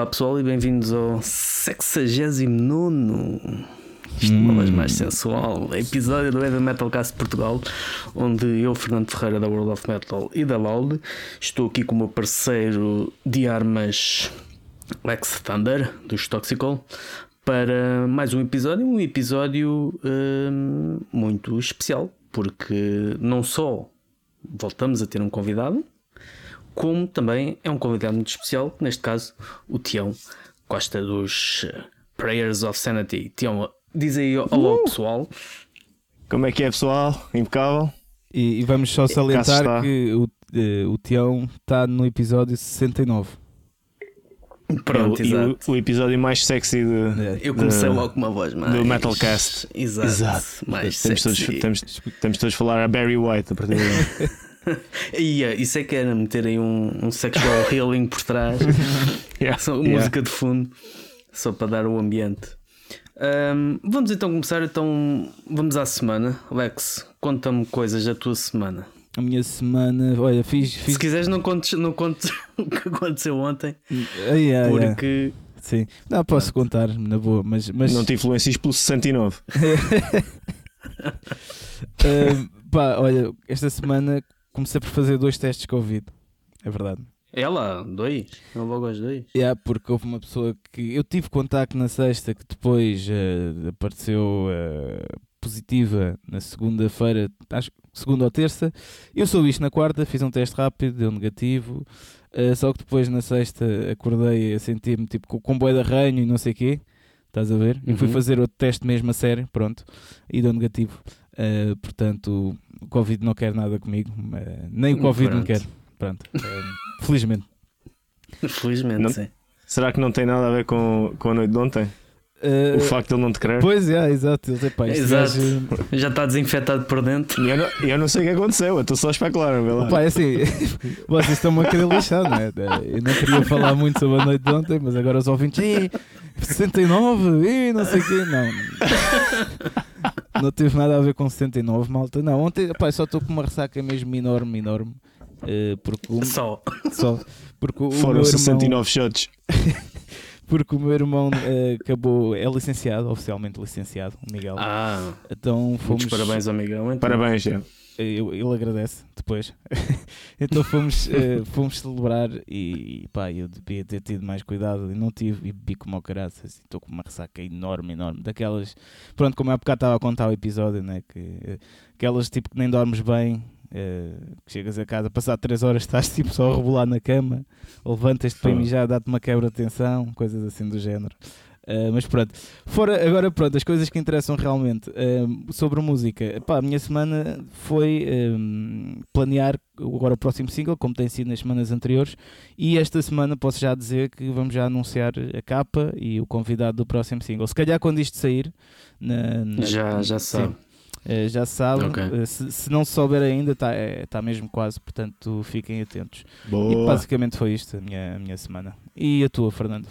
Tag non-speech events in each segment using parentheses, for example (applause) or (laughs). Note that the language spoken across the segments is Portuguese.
Olá pessoal e bem-vindos ao 69 isto hum. uma mais sensual, episódio do Heavy Metal Cast Portugal, onde eu, Fernando Ferreira da World of Metal e da Loud, estou aqui com o meu parceiro de armas Lex Thunder, dos Toxical, para mais um episódio, um episódio hum, muito especial, porque não só voltamos a ter um convidado, como também é um convidado muito especial, neste caso o Tião Costa dos eh, Prayers of Sanity. Tião, diz aí olá uh! pessoal. Como é que é pessoal? Impecável. E, e vamos só salientar que o, uh, o Tião está no episódio 69. Pronto, é, o, o, o, episódio mais sexy de, é. Eu comecei de, logo com uma voz mais. Do Metalcast. Exato. Exato. Mais temos, sexy. Todos, temos, temos todos a falar a Barry White a partir de agora. (laughs) (laughs) yeah, isso é que era meter aí um, um sexual (laughs) healing por trás, (laughs) yeah, só yeah. música de fundo, só para dar o ambiente. Um, vamos então começar. Então vamos à semana. Lex, conta-me coisas da tua semana. A minha semana, olha, fiz. fiz... Se quiseres, não contes, não contes o que aconteceu ontem, uh, yeah, porque. Yeah. Sim, não posso Pronto. contar na boa, mas, mas. Não te influencies pelo 69. uh, pá, olha, esta semana comecei por fazer dois testes de Covid. É verdade. Ela, dois? Não logo aos dois? É, yeah, porque houve uma pessoa que eu tive contacto na sexta que depois uh, apareceu uh, positiva na segunda-feira, acho segunda ou terça. Eu soube isto na quarta, fiz um teste rápido, deu negativo. Uh, só que depois na sexta acordei a sentir-me tipo com, com boi de arranho e não sei o quê. Estás a ver? Uhum. E fui uhum. fazer outro teste mesmo a sério, pronto, e deu negativo. Portanto, o Covid não quer nada comigo, uh, nem o Covid pronto. não quer. Pronto, uh, felizmente. Felizmente, não, sim. Será que não tem nada a ver com, com a noite de ontem? Uh, o facto de ele não te querer? Pois é, exato. Ele, pá, exato. Gajo... Já está desinfetado por dentro. E eu não, eu não sei o que aconteceu, eu estou só a especular. Pá, é assim, (laughs) vocês estão-me a querer lixar, não é? Eu não queria falar muito sobre a noite de ontem, mas agora os ouvintes, 69, e não sei o quê, não. Não teve nada a ver com 69, malta. Não, ontem pá, só estou com uma ressaca mesmo enorme, enorme. Uh, porque um, só. só porque o Foram 69 irmão, shots. (laughs) porque o meu irmão uh, acabou, é licenciado, oficialmente licenciado, o Miguel. Ah, então fomos. Muitos parabéns ao Miguel. Então. Parabéns, já. Eu, ele agradece depois. (laughs) então fomos, uh, fomos celebrar e, pá, eu devia ter tido mais cuidado e não tive e bebi como ao caraças. Estou com uma ressaca enorme, enorme. Daquelas, pronto, como há bocado estava a contar o episódio, né? Que, aquelas tipo que nem dormes bem, uh, que chegas a casa, passar 3 horas estás (laughs) tipo só a rebolar na cama, levantas-te para mijar, dá-te uma quebra de tensão, coisas assim do género. Uh, mas pronto, fora agora pronto, as coisas que interessam realmente uh, sobre música, pá, a minha semana foi uh, planear agora o próximo single, como tem sido nas semanas anteriores, e esta semana posso já dizer que vamos já anunciar a capa e o convidado do próximo single. Se calhar quando isto sair, na, na, já, já sabe. Uh, já sabe, okay. uh, se, se, não souber ainda, está é, tá mesmo quase, portanto fiquem atentos. Boa. E basicamente foi isto a minha, a minha semana. E a tua, Fernando?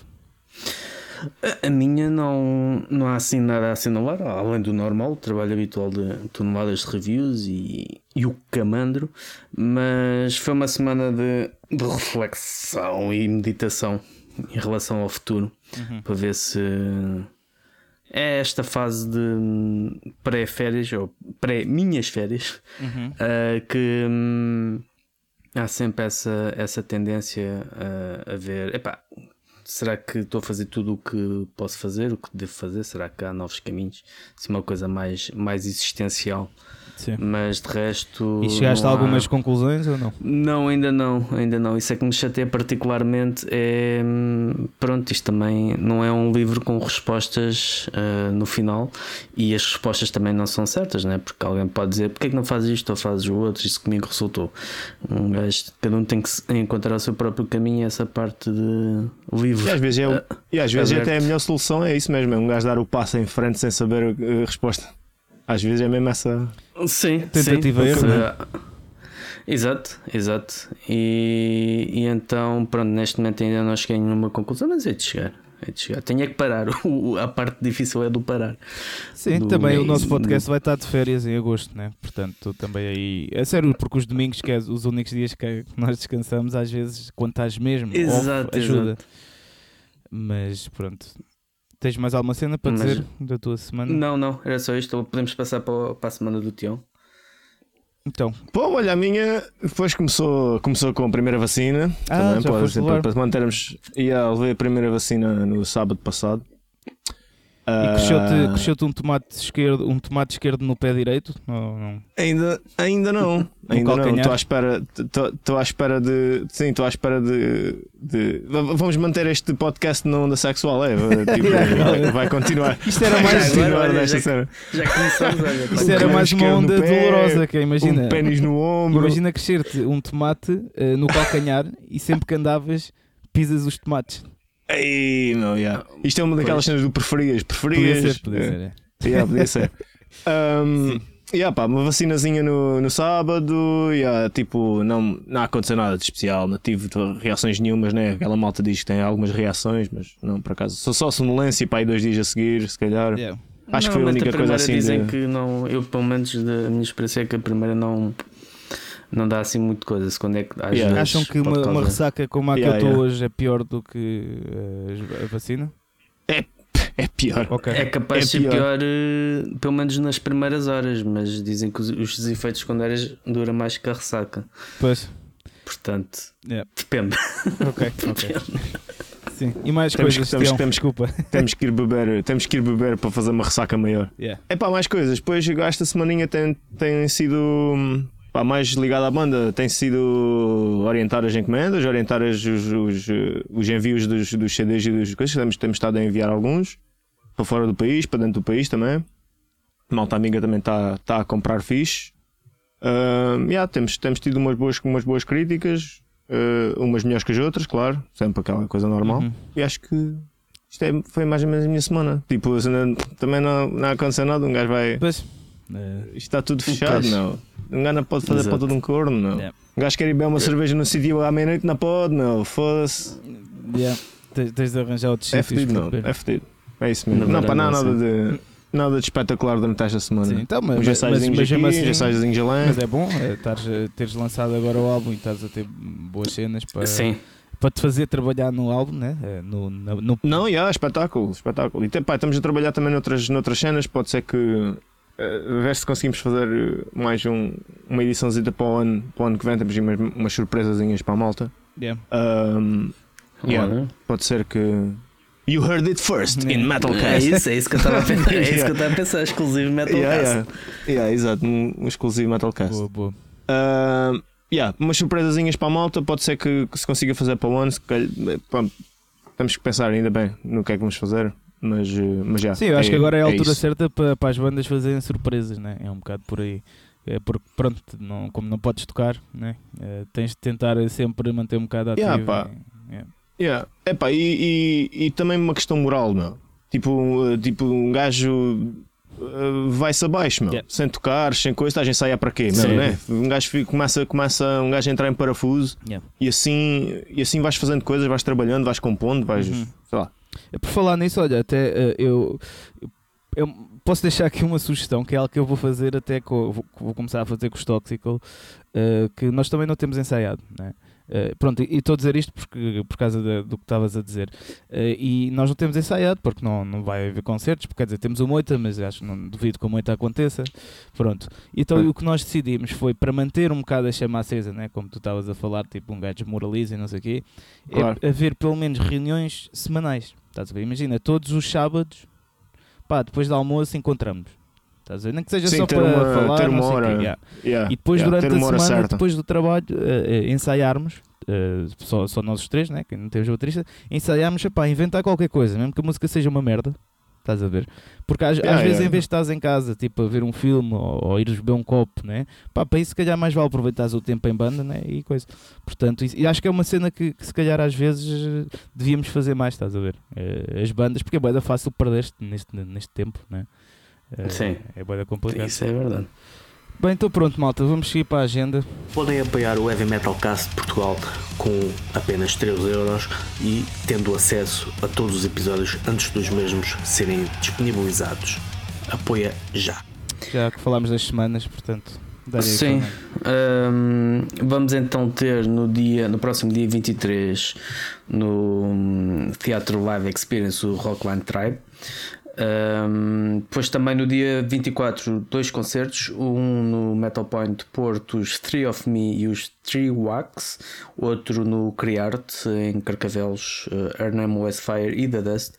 A minha não, não há assim nada a assinalar, além do normal, o trabalho habitual de toneladas de reviews e, e o camandro, mas foi uma semana de, de reflexão e meditação em relação ao futuro, uhum. para ver se é esta fase de pré-férias ou pré-minhas férias uhum. uh, (laughs) que hum, há sempre essa, essa tendência a, a ver. Epá, será que estou a fazer tudo o que posso fazer, o que devo fazer? Será que há novos caminhos? Se uma coisa mais, mais existencial. Sim. Mas de resto. E chegaste a algumas há... conclusões ou não? Não, ainda não, ainda não. Isso é que me chateia particularmente. É pronto, isto também não é um livro com respostas uh, no final e as respostas também não são certas, né? Porque alguém pode dizer porque é que não fazes isto ou fazes o outro, isso comigo resultou. Um gajo, cada um tem que encontrar o seu próprio caminho, essa parte de livro. E às vezes, é, uh, e às vezes até a melhor solução é isso mesmo, é um gajo dar o passo em frente sem saber a resposta. Às vezes é mesmo essa sim, tentativa sim, erro. Exato, exato. E, e então, pronto, neste momento ainda não cheguei a nenhuma conclusão, mas é de chegar. É de chegar. Tenho é que parar. (laughs) a parte difícil é do parar. Sim, do também o nosso podcast vai estar de férias em agosto, né? Portanto, também aí. É sério, porque os domingos, que é os únicos dias que nós descansamos, às vezes, quando estás mesmo, exato, off, ajuda. Exato. Mas pronto. Tens mais alguma cena para Mas- dizer da tua semana? Não, não, era só isto. Podemos passar para, o- para a semana do Tião. Então, Pô, olha, a minha depois começou, começou com a primeira vacina. Ah, também, já pode para, para mantermos. E levei a primeira vacina no sábado passado. E Ah, cresceu-te cresceu-te um tomate esquerdo, um tomate esquerdo no pé direito? Não, não. Ainda, ainda não. ainda não. Estou à espera. Estou à espera de. Sim, estou à espera de, de- Vamos manter este podcast na onda sexual, é? (laughs) Tipo, vai, vai continuar. Isto era Vai mais, Agora, continuar olha, desta já- cena. Já começamos, olha. (laughs) isto Um era mais uma onda pé, dolorosa. Que é, imagina, Um pênis no ombro. imagina crescer-te um tomate eh, no calcanhar e sempre que andavas pisas os tomates. Ei, meu, yeah. Isto é uma daquelas Pois. cenas do preferias. Podia Preferias. ser, podia É. ser. é. Yeah, podia ser. (laughs) Um, yeah, pá, uma vacinazinha no, no sábado, yeah, tipo, não, não aconteceu nada de especial, não tive reações nenhumas, né? Aquela malta diz que tem algumas reações, mas não, por acaso, só, só sonolência e pá, aí dois dias a seguir, se calhar. Yeah. Acho que foi a única coisa primeira assim. dizem de- que não, eu pelo menos da minha experiência é que a primeira não, não dá assim muito coisa. Se quando é que às Yeah. vezes Acham que uma, uma ressaca como a que Yeah, eu estou yeah. hoje é pior do que eh, a vacina? É pior. Ok. É capaz É de ser pior. pior, eh, pelo menos nas primeiras horas, mas dizem que os, os efeitos secundários duram mais que a ressaca. Pois. Portanto, Yeah. depende. Ok, (laughs) ok. Sim. E mais Temos coisas, que- temos- temos- desculpa. temos que ir beber, temos que ir beber para fazer uma ressaca maior. Yeah. É pá, mais coisas. Depois esta semaninha tem, tem sido hum, pá, mais ligada à banda, tem sido orientar as encomendas, orientar os, os, os envios dos, dos CDs e das coisas. Temos, temos estado a enviar alguns para fora do país, para dentro do país também. Malta amiga também está tá a comprar fixe. Hum, yeah, temos, temos tido umas boas, umas boas críticas, eh, umas melhores que as outras, claro, sempre aquela coisa normal. Uhum. E acho que isto é- foi mais ou menos a minha semana. Tipo, assim, também não, não aconteceu nada. Um gajo vai. Pois. Eh, Isto está tudo fechado, Pois. meu. Um gajo não pode fazer Exato. para todo um corno, meu. Yeah. Um gajo quer ir beber uma cerveja no sítio à meia-noite, não pode, meu. Foda-se. yeah. Tens, tens de arranjar outros É sítios fedido, para não. É fedido. É isso mesmo. Na Não, para nada, nada assim. de. Nada de espetacular durante esta semana. Sim, então, mas, Uns mas, ensaios mas aqui, uns assim, mas é bom é, estares a- teres lançado agora o álbum e estás a ter boas cenas para, Sim, para te fazer trabalhar no álbum, né? Eh, No, no, no- Não, já, espetáculo, espetáculo. E tem- pá, estamos a trabalhar também noutras, noutras cenas, pode ser que eh, ver se conseguimos fazer eh, mais um, uma ediçãozita para o ano, para o ano que vem, temos aí umas, umas surpresazinhas para a malta. yeah. Ahm, Yeah. pode ser que. You heard it first in Yeah. É Metalcast. isso, é isso que eu estava a (laughs) pensar. É isso Yeah. que eu estava a pensar, exclusivo Metal Yeah, Cast. yeah. Yeah, exato, um, um exclusivo Metalcast. Boa, boa. Ahm, yeah, umas surpresazinhas para a malta, pode ser que, que se consiga fazer para o ano. se calhar- pronto, temos que pensar ainda bem no que é que vamos fazer, mas, eh, mas já. Sim, eu acho que agora é a altura isso. certa para, para as bandas fazerem surpresas, né? É um bocado por aí. É porque, pronto, não, como não podes tocar, né? Eh, tens de tentar sempre manter um bocado ativo. Yeah, pá. e- yeah. Yeah. Epá, e, e, e também uma questão moral, meu. Tipo, uh, tipo um gajo uh, vai-se abaixo, meu. Yeah. Sem tocar, sem coisa, estás a ensaiar para quê, meu, né? Um gajo fica- começa, começa um gajo a entrar em parafuso Yeah. e, assim, e assim vais fazendo coisas, vais trabalhando, vais compondo, vais. Uhum. Sei lá. É, Por falar nisso, olha, até eh, eu, eu posso deixar aqui uma sugestão que é algo que eu vou fazer até com, vou, vou começar a fazer com os Toxical, eh, que nós também não temos ensaiado, né? Eh, pronto, e estou a dizer isto porque, por causa da- do que estavas a dizer. Eh, e nós não temos ensaiado porque não, não vai haver concertos, porque, quer dizer, temos o Moita, mas acho que não duvido que o Moita aconteça. Pronto. Então o que nós decidimos foi para manter um bocado a chama acesa, né? como tu estavas a falar, tipo um gajo desmoraliza e não sei o quê, Claro. é haver pelo menos reuniões semanais. Estás a ver? Imagina, todos os sábados, pá, depois do almoço encontramos. Estás a ver? Nem que seja Sim, só para uma- falar, ter uma o quê, hora. yeah. Yeah, E depois yeah, durante a hora semana, certa. depois do trabalho, eh, eh, ensaiarmos, eh, só, só nós os três, né? que não temos baterista, ensaiarmos, epá, inventar qualquer coisa, mesmo que a música seja uma merda. Estás a ver? Porque às, Yeah, às vezes, yeah. em vez de estás em casa, tipo, a ver um filme ou, ou ires beber um copo, né? Pá, para isso, se calhar, mais vale aproveitares o tempo em banda, né? E coisa. Portanto, isso- e acho que é uma cena que, que se calhar, às vezes, devíamos fazer mais, estás a ver? Eh, as bandas, porque é da fácil perder-te neste, neste tempo, né? Sim. É bué da complicado. Isso é verdade. Bem, então pronto, malta, vamos seguir para a agenda. Podem apoiar o Heavy Metal Cast de Portugal com apenas 3 euros e tendo acesso a todos os episódios antes dos mesmos serem disponibilizados. Apoia já. Já que falámos das semanas, portanto, Sim. Hum, vamos então ter no dia, no próximo dia 23 no hum, Teatro Live Experience o Rockline Tribe. Hum, depois também no dia 24 dois concertos, um no Metal Point Porto, os Three of Me e os Three Wax, outro no Criarte em Carcavelos, uh, Arnhem Westfire e The Dust.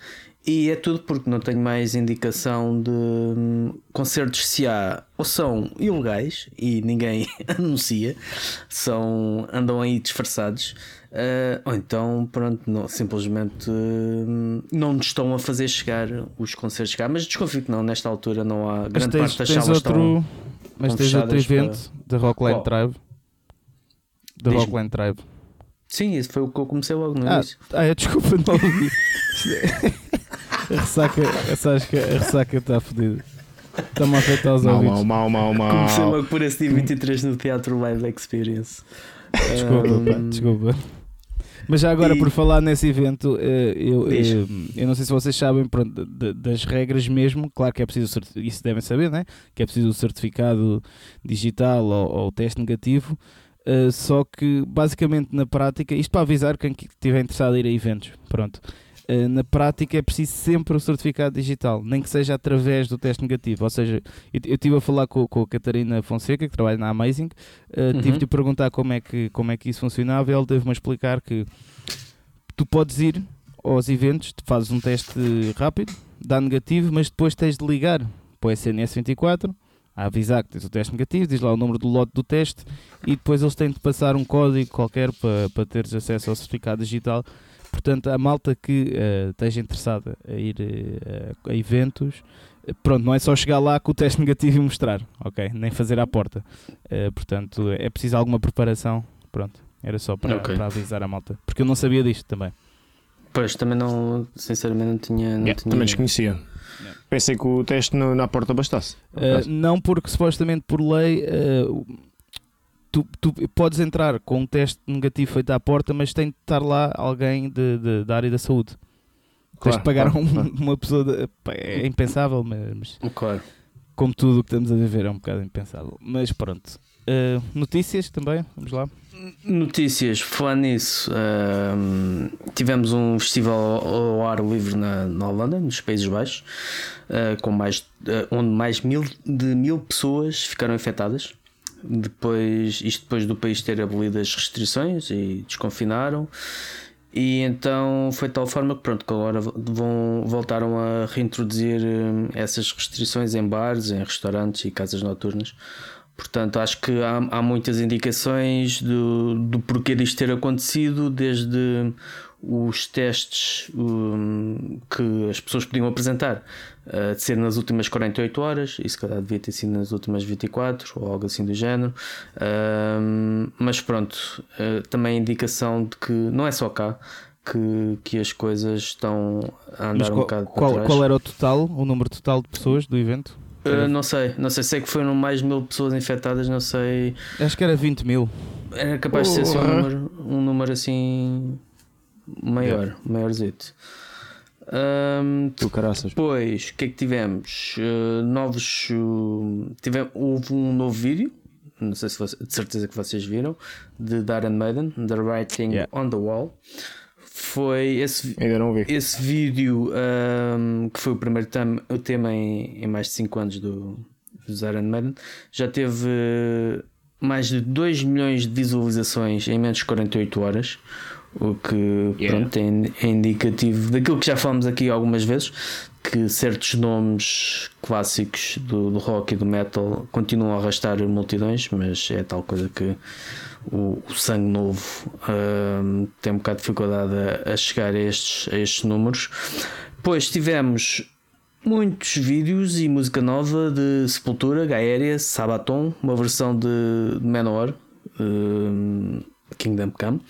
E é tudo porque não tenho mais indicação de hum, concertos se há ou são ilegais e ninguém (laughs) anuncia, são, andam aí disfarçados, eh, ou então pronto, não, simplesmente hum, não nos estão a fazer chegar os concertos cá, mas desconfio que não, nesta altura não há Mas grande tens, parte das tens salas outro, estão. mas tens outro fechadas para- evento da Rockline Qual? Tribe. Da. Rockline Tribe. Sim, isso foi o que eu comecei logo no Ah, início. ah, é, desculpa, não ouvi. a (laughs) ressaca, sabes que a ressaca está fodida. Está-me a afetar os Mal, ouvidos. mal, mal, mal, Comecei mal. logo por esse dia 23 no Teatro Live Experience. Desculpa, pá, Hum, desculpa. Mas já agora, E- por falar nesse evento, eh, eu, Diz. eh, eu não sei se vocês sabem pronto, das regras mesmo. Claro que é preciso, isso devem saber, né? que é preciso o certificado digital ou, ou o teste negativo. eh, só que, basicamente, na prática, isto para avisar quem que estiver interessado em ir a eventos, pronto. Eh, na prática é preciso sempre o certificado digital, nem que seja através do teste negativo. Ou seja, eu eu estive a falar com, com a Catarina Fonseca, que trabalha na Amazing, uh, Uhum. tive de perguntar como é, que, como é que isso funcionava e ele teve-me a explicar que tu podes ir aos eventos, fazes um teste rápido, dá negativo, mas depois tens de ligar para o SNS 24 a avisar que tens o teste negativo, diz lá o número do lote do teste e depois eles têm de passar um código qualquer para, para teres acesso ao certificado digital. Portanto, a malta que uh, esteja interessada a ir uh, a eventos, eh, pronto, não é só chegar lá com o teste (laughs) negativo e mostrar, ok? Nem fazer à porta. Uh, portanto, é preciso alguma preparação. Pronto, era só para, Ok. para avisar a malta. Porque eu não sabia disto também. Pois, também não, sinceramente, não tinha. Não Yeah, tinha também desconhecia. Pensei que o teste no- na porta bastasse. Uh, não porque supostamente por lei uh, tu, tu podes entrar com um teste negativo feito à porta, mas tem de estar lá alguém de, de- da área da saúde. Tens de Claro, pagar claro, um- claro. uma pessoa. de- é impensável, mas, Claro. como tudo o que estamos a viver é um bocado impensável. Mas pronto. Uh, notícias também, vamos lá. Notícias, falar nisso, ahm, tivemos um festival ao ar livre na, na Holanda, nos Países Baixos, ah, com mais, ah, onde mais mil, de mil pessoas ficaram infectadas. Depois, isto depois do país ter abolido as restrições e desconfinaram. E então foi de tal forma que pronto, que agora vão, voltaram a reintroduzir hum, essas restrições em bares, em restaurantes e casas noturnas. Portanto, acho que há, há muitas indicações do, do porquê disto ter acontecido, desde os testes hum, que as pessoas podiam apresentar uh, de ser nas últimas 48 horas, e se calhar devia ter sido nas últimas 24 ou algo assim do género. Hum, mas pronto, uh, também a indicação de que não é só cá que, que as coisas estão a andar Mas um qual, bocado para qual, trás. qual era o total, o número total de pessoas do evento? Uh, não sei, não sei, sei que foram mais de mil pessoas infectadas, não sei. Acho que era 20 mil. Era capaz de ser assim, um, número, um número assim maior, maiorzito. Ahm, Tu caraças. depois, o que é que tivemos? Uh, novos. uh, tive, houve um novo vídeo, não sei se você- de certeza que vocês viram, de Darren Maiden, The Writing Yeah. on the Wall. Foi esse, vi- Ainda não vi. esse vídeo, ahm, que foi o primeiro tem- o tema em, em mais de 5 anos do, do Iron Maiden, já teve eh, mais de 2 milhões de visualizações em menos de 48 horas. O que Yeah. pronto, é, é indicativo daquilo que já falamos aqui algumas vezes, que certos nomes clássicos do, do rock e do metal continuam a arrastar multidões, mas é tal coisa que o, o sangue novo hum, tem um bocado de dificuldade a, a chegar a estes, a estes números. Depois tivemos muitos vídeos e música nova de Sepultura, Gaéria, Sabaton, uma versão de, Manowar, hum, Kingdom Come.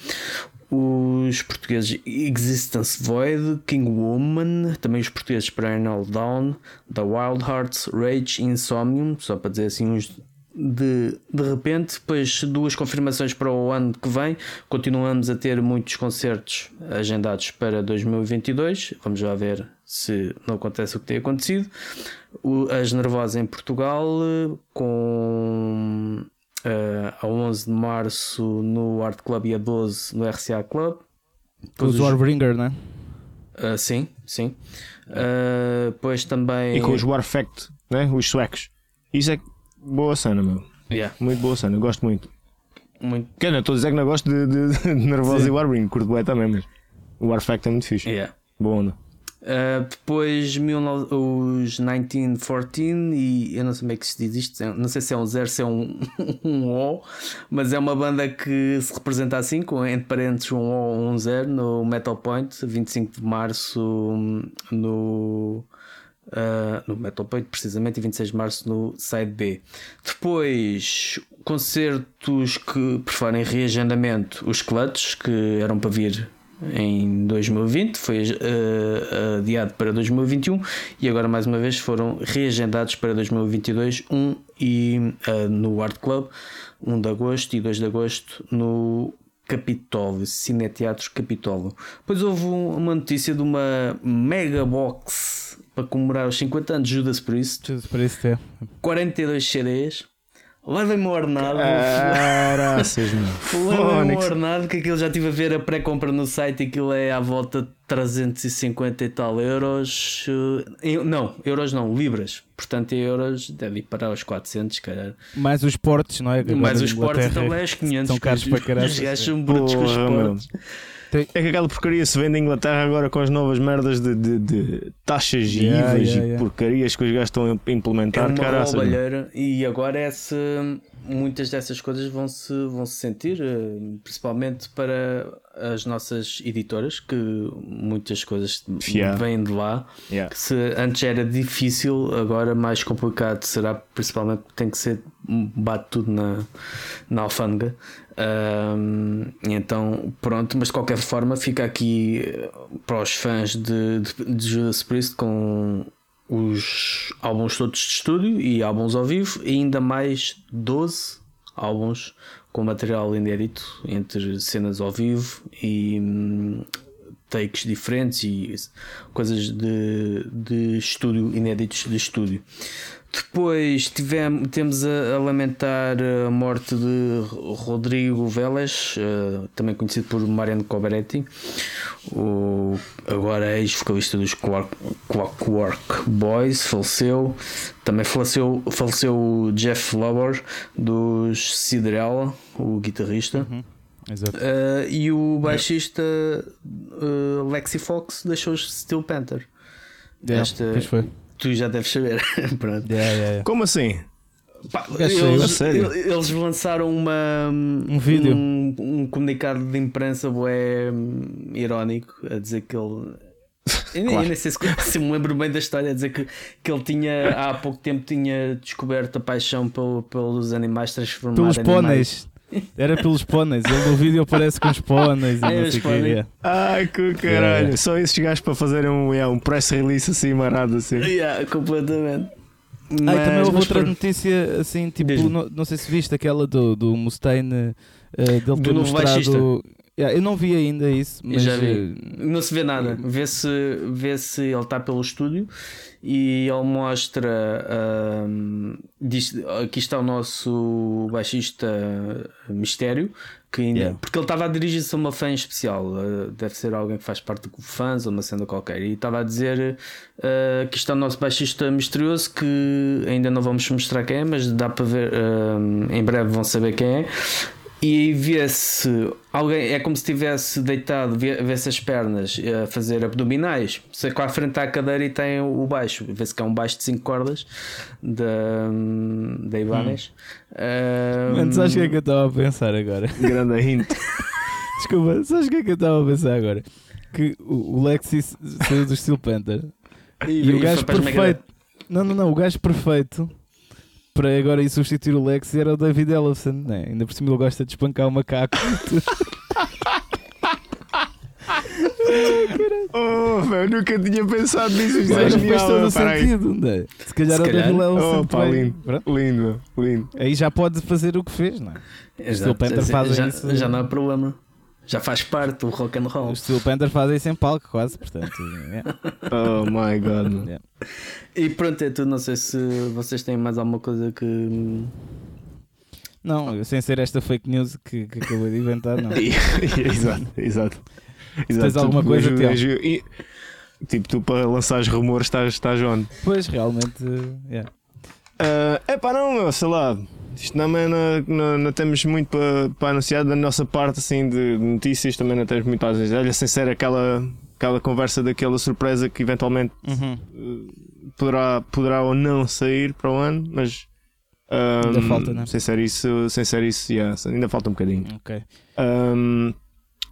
Os portugueses Existence Void, King Woman, também os portugueses Perennial Dawn, The Wild Hearts, Rage, Insomnium, só para dizer assim uns, de, de repente, depois duas confirmações para o ano que vem. Continuamos a ter muitos concertos agendados para 2022. Vamos já ver se não acontece o que tem acontecido. As Nervosas em Portugal, com uh, a 11 de março no Art Club e a 12 no RCA Club. Com os Warbringer, não é? Uh, sim, sim. Uh, depois também. E com os Warfact, né? os suecos. Isso é boa cena, meu. Yeah. Muito boa cena, gosto muito. Muito. Que não, estou a dizer que não gosto de, de, de Nervosa e Warbringer, curto bem também, mas o Warfact é muito fixe. Yeah. Boa onda. Uh, depois os 1914 e eu não sei como é que se diz isto, não sei se é um zero, se é um, (laughs) um O, mas é uma banda que se representa assim, com entre parênteses um O um zero no Metal Point, 25 de Março no, uh, no Metal Point, precisamente, e 26 de Março no Side B. Depois concertos que preferem reagendamento, os Clutch, que eram para vir em 2020, foi uh, adiado para 2021 e agora mais uma vez foram reagendados para 2022, 1 e uh, no Art Club, 1 de agosto e 2 de agosto no Capitólio, Cineteatros Capitólio. Depois houve uma notícia de uma mega box para comemorar os 50 anos de Judas Priest. Judas Priest é. 42 CDs Levem-me o ordenado. (laughs) Levem-me o ordenado, que aquilo já estive a ver a pré-compra no site e aquilo é à volta de 350 e tal euros. Eh, não, euros não, libras. Portanto, em euros deve ir para os 400, cara. Mais os portes, não é? Mais os portes também é os 500. São caros para caralho. Os gajos são brutos com os portes. É que aquela porcaria se vende em Inglaterra agora com as novas merdas de, de, de taxas e yeah, IVAs yeah, e yeah. porcarias que os gajos estão a implementar. É uma e agora essa, muitas dessas coisas vão se, vão -se sentir, eh, principalmente para as nossas editoras, que muitas coisas yeah. vêm de lá. Yeah. Se antes era difícil, agora mais complicado será, principalmente tem que ser bate tudo na, na alfândega. Um, então, pronto, mas de qualquer forma, fica aqui eh, para os fãs de, de, de Judas Priest com os álbuns todos de estúdio e álbuns ao vivo, e ainda mais 12 álbuns com material inédito entre cenas ao vivo e hum, takes diferentes e coisas de, de estúdio inéditos de estúdio. Depois tivemos, temos a, a, lamentar a morte de Rodrigo Vélez, uh, também conhecido por Mariano Coberetti, o agora ex-vocalista dos Clockwork Boys, faleceu. Também faleceu, faleceu o Jeff Lover dos Cinderella, o guitarrista. Uhum. Uh, e o baixista uh, Lexi Fox deixou os Steel Panther. Yeah, Esta, foi tu já deves saber. (laughs) Pronto. Yeah, yeah, yeah. Como assim? Pá, eles, eles, lançaram uma, um vídeo, um, um comunicado de imprensa bué, hum, irónico a dizer que ele. (laughs) Eu, claro. eu nem sei se, se, me lembro bem da história, a dizer que, que ele tinha há pouco tempo tinha descoberto a paixão pelo, pelos animais transformados. Pelos pôneis. Era pelos pôneis, ele no vídeo aparece com os pôneis e é, não sei o que. Ai que caralho, é. só esses gajos para fazerem um, yeah, um press release assim marado assim. Yeah, completamente. Mas, ah, também houve outra por... notícia assim, tipo, não, não, sei se viste aquela do, do Mustaine uh, dele ter do mostrado. Yeah, eu não vi ainda isso, mas já vi. Eh, não se vê nada. Vê-se vê -se ele está pelo estúdio e ele mostra. Um, diz, aqui está o nosso baixista Mistério. Que ainda, yeah. Porque ele estava a dirigir-se a uma fã especial, uh, deve ser alguém que faz parte do fãs ou uma cena qualquer, e estava a dizer uh, que está o nosso baixista misterioso que ainda não vamos mostrar quem é, mas dá para ver, uh, em breve vão saber quem é e vê-se alguém, é como se estivesse deitado, vê-se as pernas a fazer abdominais. Você com a frente à cadeira e tem o baixo, vê-se que é um baixo de 5 cordas da, da Ibanez. Hum. Um, Mano, sabes o que é que eu estava a pensar agora? (laughs) Grande hint. (laughs) Desculpa, sabes o que é que eu estava a pensar agora? Que o, Lexi saiu do Steel Panther e, e, e o gajo perfeito. Não, não, não, o gajo perfeito para agora ir substituir o Lex era o David Ellison, né? ainda por cima ele gosta de espancar o macaco. (laughs) oh, Oh, meu, nunca tinha pensado nisso. Isto é genial. todo o meu, sentido. não é? Se calhar Se o calhar. David Oh, lindo. Lindo, lindo. Aí já pode fazer o que fez, não é? Exato. Panther fazem já, isso- já não há problema. Já faz parte do rock and roll. Os Steel Panther fazem isso em palco, quase, portanto. é. (laughs) Oh my god. Yeah. E pronto, é tudo. Não sei se vocês têm mais alguma coisa que. Não, sem ser esta fake news que, que acabei de inventar, não. (laughs) exato, exato. exato. alguma Tu- coisa, eu- Tiago? eu- e- Tipo, tu para lançares rumores estás, estás onde? Pois, realmente. yeah. É pá, não, meu, sei lá. Isto também não, não, não temos muito para, para anunciar da nossa parte assim de notícias, também não temos muito para dizer. Olha, sem ser aquela, aquela conversa daquela surpresa que eventualmente Uhum. eh, poderá, poderá ou não sair para o ano, mas ahm, Ainda falta, né? sem ser isso, sem ser isso, yeah, ainda falta um bocadinho. Ok. Ahm,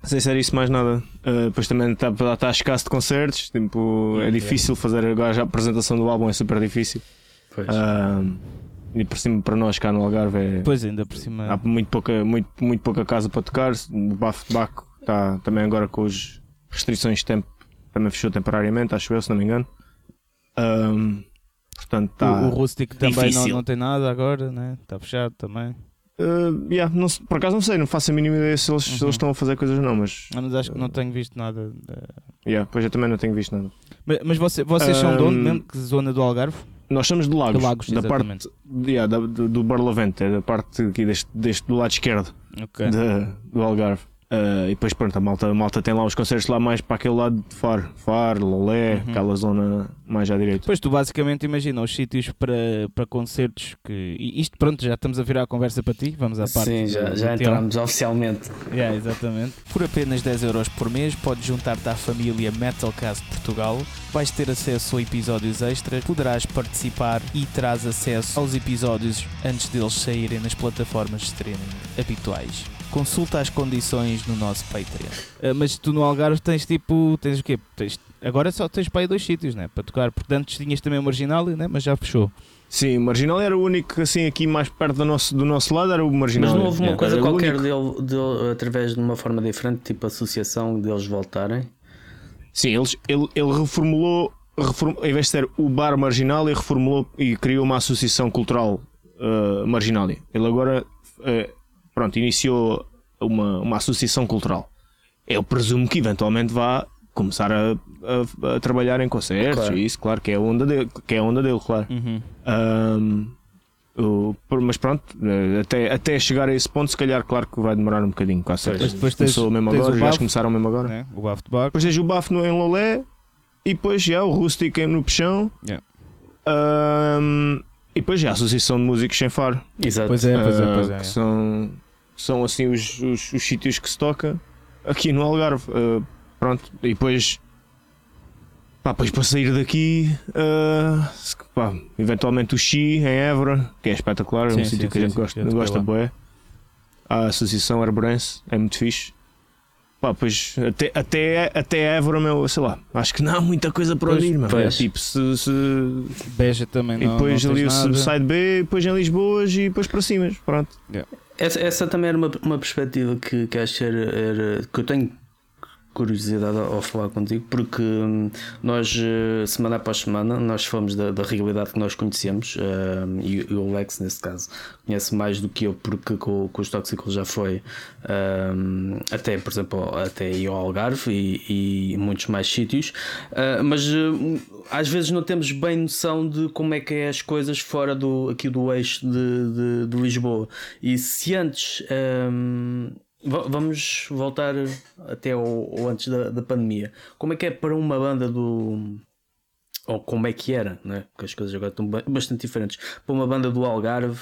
sem ser isso, mais nada. Uh, depois também está tá escasso de concertos. Tipo, é Yeah. difícil fazer agora já a apresentação do álbum, é super difícil. Pois. Ahm, e por cima, para nós cá no Algarve, é, Pois, ainda por cima. há muito pouca, muito, muito pouca casa para tocar. O Bafo de Baco está também agora com as restrições de tempo, também fechou temporariamente, acho eu, se não me engano. Ahm, portanto, está. o, o Rustic também não, não tem nada agora, né? Está fechado também. Uh, yeah, não se- por acaso não sei, não faço a mínima ideia se eles, se Uhum. eles estão a fazer coisas ou não, mas, Ah, Mas acho que não tenho visto nada. yeah, pois eu também não tenho visto nada. Mas, mas você- vocês são de onde mesmo? Que zona do Algarve? Nós somos de Lagos, De Lagos, da exatamente. parte yeah, da- do, Barlavento, é da parte aqui deste, deste do lado esquerdo Ok. da- do Algarve. Uh, e depois pronto, a malta, a malta tem lá os concertos lá mais para aquele lado de Faro, Faro, Lolé, Uhum. aquela zona mais à direita. Pois tu basicamente imagina os sítios para, para concertos que. E isto pronto, já estamos a virar a conversa para ti, vamos à parte. Sim, já, já entramos oficialmente. Yeah, exatamente. Por apenas 10 euros por mês, podes juntar-te à família Metalcast Portugal. Vais ter acesso a episódios extras, poderás participar e terás acesso aos episódios antes deles saírem nas plataformas de streaming habituais. Consulta as condições no nosso Patreon. Ah, mas tu no Algarve tens tipo. Tens o quê? Tens, agora só tens para aí dois sítios, né? Para tocar. Portanto, tinhas também o Marginal, né? Mas já fechou. Sim, o Marginal era o único, assim, aqui mais perto do nosso, do nosso lado, era o Marginal. Mas não houve uma Yeah. coisa qualquer dele, dele, através de uma forma diferente, tipo associação, deles voltarem? Sim, eles, ele, ele reformulou, reform, em vez de ser o Bar Marginal, ele reformulou e criou uma associação cultural uh, Marginalia. Ele agora, uh, pronto, iniciou uma, uma associação cultural. Eu presumo que eventualmente vá começar a, a- a trabalhar em concertos Claro. e isso, claro, que é a onda dele, que é a onda dele claro. Uhum. Um, o- mas pronto, eh, até, até chegar a esse ponto, se calhar, claro que vai demorar um bocadinho, certeza. Mas depois tens- Começou mesmo tens agora, já começaram mesmo agora. Né? O Bafo de Baco. Depois tens o bafo no, em Lolé e depois já o Rustic no Peixão. Yeah. Ahm, e depois já a Associação de Músicos Sem Faro. Exato. Pois é, pois é, pois é. que são, são assim os, os, os sítios que se toca aqui no Algarve. Ah, pronto, e depois. Pá, depois para sair daqui, se- pá, eventualmente o Xi em Évora, que é espetacular, é Sim, um sim, sítio que sim, a gente gosta, gosta bué. A Associação Arborense é muito fixe. Pá, pois até, até, até Évora, meu, sei lá, acho que não há muita coisa para Pois, onde ir, pois. Tipo, se, se- Beja também e não. depois não ali o. Subside B, depois em Lisboa e depois para cima, pronto. Essa, essa também era uma, uma perspectiva que, que acho que, era, era- que eu tenho curiosidade ao, falar contigo, porque hum, nós, eh, semana após semana, nós falamos da, da realidade que nós conhecemos, hum, e, o Lex, nesse caso, conhece mais do que eu, porque com, com os Tóxicos já foi hum, até, por exemplo, até ao Algarve e, e muitos mais sítios, Ah, mas às vezes não temos bem noção de como é que é as coisas fora do, aqui do eixo de, de, de Lisboa. E se antes vamos voltar até ao, antes da, da pandemia, como é que é para uma banda do ou como é que era, né? porque as coisas agora estão ba- bastante diferentes. Para uma banda do Algarve,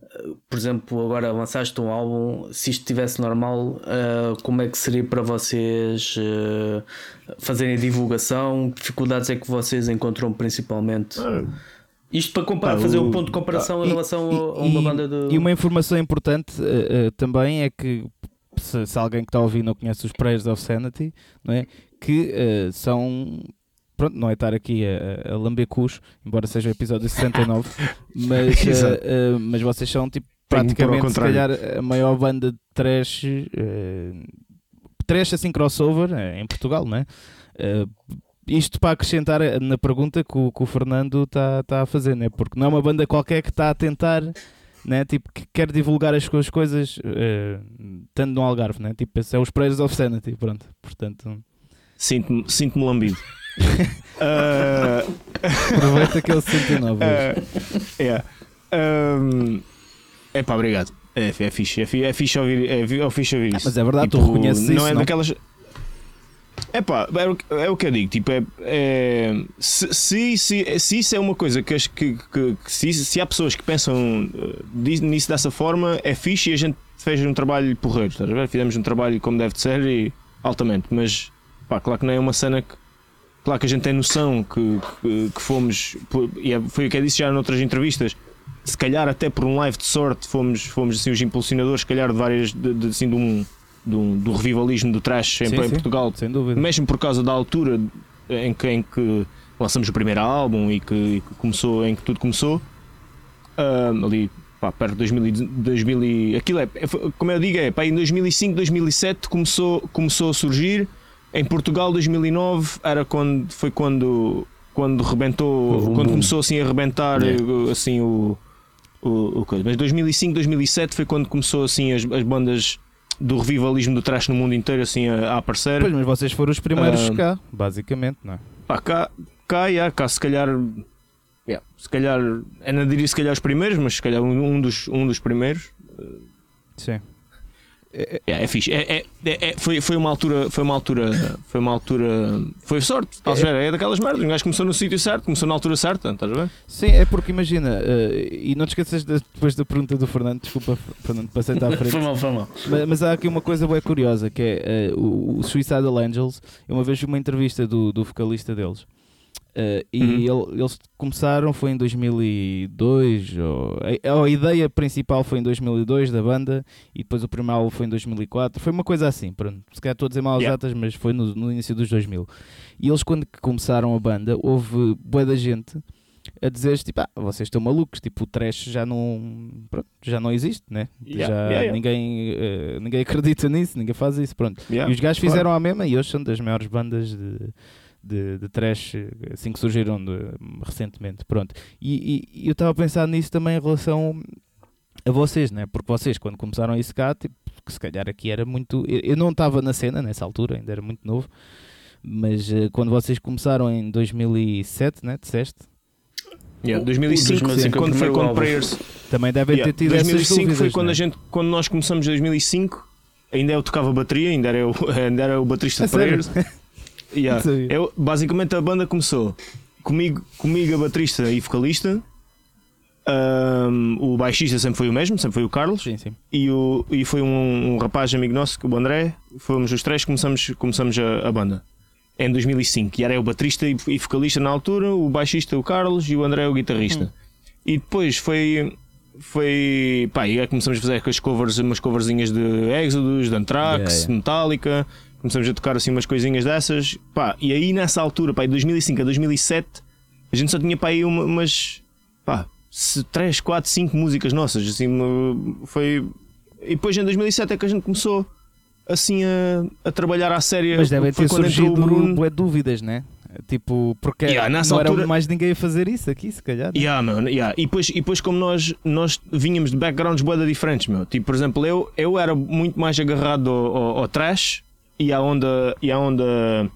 eh, por exemplo, agora lançaste um álbum, se isto estivesse normal, eh, como é que seria para vocês eh, fazerem a divulgação? Que dificuldades é que vocês encontram principalmente? Isto para comparar, Pá, fazer um ponto de comparação Ah, em e- relação a- a e- uma banda de. E uma informação importante eh, eh, também é que se, se alguém que está a ouvir não conhece os Prayers of Sanity, não é? que eh, são. Pronto, não é estar aqui a, a, lamber cus, embora seja o episódio 69, (laughs) mas, Exato. eh, mas vocês são tipo praticamente se calhar a maior banda de trash, trash assim crossover em Portugal, não é? Isto para acrescentar na pergunta que o, que o Fernando está tá a fazer, né? porque não é uma banda qualquer que está a tentar, né? tipo, que quer divulgar as suas coisas uh, estando no Algarve, né? tipo, esse é os Prayers of Sanity, pronto, portanto... Sinto-me sinto lambido. uh... (laughs) Aproveita que ele se 69 uh, é. Um, é pá, obrigado. É, é fixe, é, fixe, é fixe ouvir, é, é fixe ouvir isso. Mas é verdade, tipo, tu reconheces não isso. É não? daquelas. É pá, é, é, o que eu digo. Tipo, é, é se, se, se, se, isso é uma coisa que, que, que, se, se, há pessoas que pensam eh, nisso dessa forma, é fixe e a gente fez um trabalho porreiro. Estás a ver? Fizemos um trabalho como deve de ser e altamente. Mas, pá, claro que não é uma cena que. Claro que a gente tem noção que, que, que fomos. E é, foi o que eu disse já noutras entrevistas se calhar até por um live de sorte fomos, fomos assim os impulsionadores, se calhar de várias de, de, assim, de um, do, do revivalismo do trash em, sim, em Portugal, sem dúvida. mesmo por causa da altura em que, em que lançamos o primeiro álbum e que, e que começou, em que tudo começou, uh, ali pá, perto de 2000, 2000 aquilo é, é, como eu digo, é pá, em 2005, 2007 começou, começou a surgir. Em Portugal, 2009 era quando foi quando quando rebentou, quando começou assim a rebentar assim o o, o coisa. Mas 2005, 2007 foi quando começou assim as, as bandas do revivalismo do trash no mundo inteiro assim a, a aparecer. Pois, mas vocês foram os primeiros uh, cá, basicamente, não é? Pá, cá, cá, yeah, cá se calhar, yeah, se calhar, não diria se calhar os primeiros, mas se calhar um, um dos, um dos primeiros. Sim. É, é, é fixe. É, é, é, foi, foi uma altura. Foi uma altura. Foi uma altura. Foi sorte. É, é daquelas merdas. Um gajo começou no sítio certo, começou na altura certa, estás a ver? Sim, é porque imagina, uh, e não te esqueças de, depois da pergunta do Fernando, desculpa, Fernando, passei à (laughs) frente. foi mal, foi mal. Mas, mas, há aqui uma coisa bem curiosa que é uh, o, o Suicidal Angels. Eu uma vez vi uma entrevista do, do vocalista deles. Uh, e uhum. ele, eles começaram foi em 2002 ou, a, a, ideia principal foi em 2002 da banda e depois o primeiro álbum foi em 2004 foi uma coisa assim, pronto, se calhar estou a dizer mal as yeah. datas mas foi no, no, início dos 2000 e eles quando começaram a banda houve boa da gente a dizer tipo, ah, vocês estão malucos, tipo, o trash já não, pronto, já não existe, né? Yeah, já yeah. Ninguém, uh, ninguém (laughs) acredita nisso, ninguém faz isso, pronto. e os gajos fizeram a mesma e hoje são das maiores bandas de, de, de trash assim que surgiram de, recentemente. Pronto. E, e, eu estava a pensar nisso também em relação a vocês, né? porque vocês, quando começaram isso cá, tipo, que se calhar aqui era muito. Eu, eu não estava na cena nessa altura, ainda era muito novo, mas uh, quando vocês começaram em 2007, né? disseste? Yeah, 2005, 2005 quando foi com Prayers. Também devem yeah, ter tido 2005 dúvidas, foi quando, né? a gente, quando nós começamos em 2005, ainda eu tocava bateria, ainda era eu, (laughs) ainda era o baterista de Prayers. (laughs) Yeah. Eu, basicamente a banda começou comigo, comigo a baterista e vocalista. Um, o baixista sempre foi o mesmo, sempre foi o Carlos. Sim, sim. E, o, e foi um, um rapaz amigo nosso, o André. Fomos os três começamos, começamos a, a banda em 2005. E era o baterista e, e, vocalista na altura, o baixista o Carlos e o André o guitarrista. Hum. E depois foi. Foi. Pá, e começamos a fazer as covers, umas coverzinhas de Exodus, de Anthrax, yeah, yeah. Metallica começamos a tocar assim umas coisinhas dessas, pá, e aí nessa altura, pá, de 2005 a 2007, a gente só tinha pá aí uma, umas, pá, 3, 4, 5 músicas nossas, assim, foi. E depois em 2007 é que a gente começou assim a, a trabalhar à séria. Mas devem ter surgido Bruno... dúvidas, né? Tipo, porque yeah, não altura... era mais ninguém a fazer isso aqui, se calhar. Né? Yeah, meu, yeah. E, depois, e depois, como nós, nós vinhamos de backgrounds boeda diferentes, meu. Tipo, por exemplo, eu, eu era muito mais agarrado ao, ao, ao trash e a onda, e a onda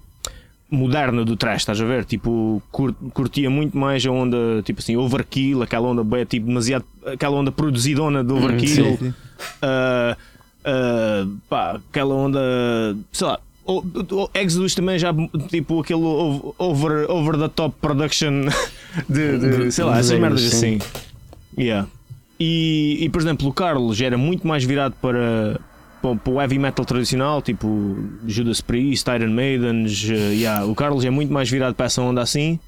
moderna do trash, estás a ver? Tipo, curtia muito mais a onda, tipo assim, overkill, aquela onda bem, tipo, demasiado, aquela onda produzidona do uhum, overkill. Sim, sim. Uh, uh, pá, aquela onda, sei lá, o, o, Exodus também já, tipo, aquele over, over the top production (laughs) de, de sei lá, essas merdas assim. Yeah. E, e, por exemplo, o Carlos era muito mais virado para para o heavy metal tradicional, tipo Judas Priest, Iron Maidens, uh, yeah, o Carlos é muito mais virado para essa onda assim,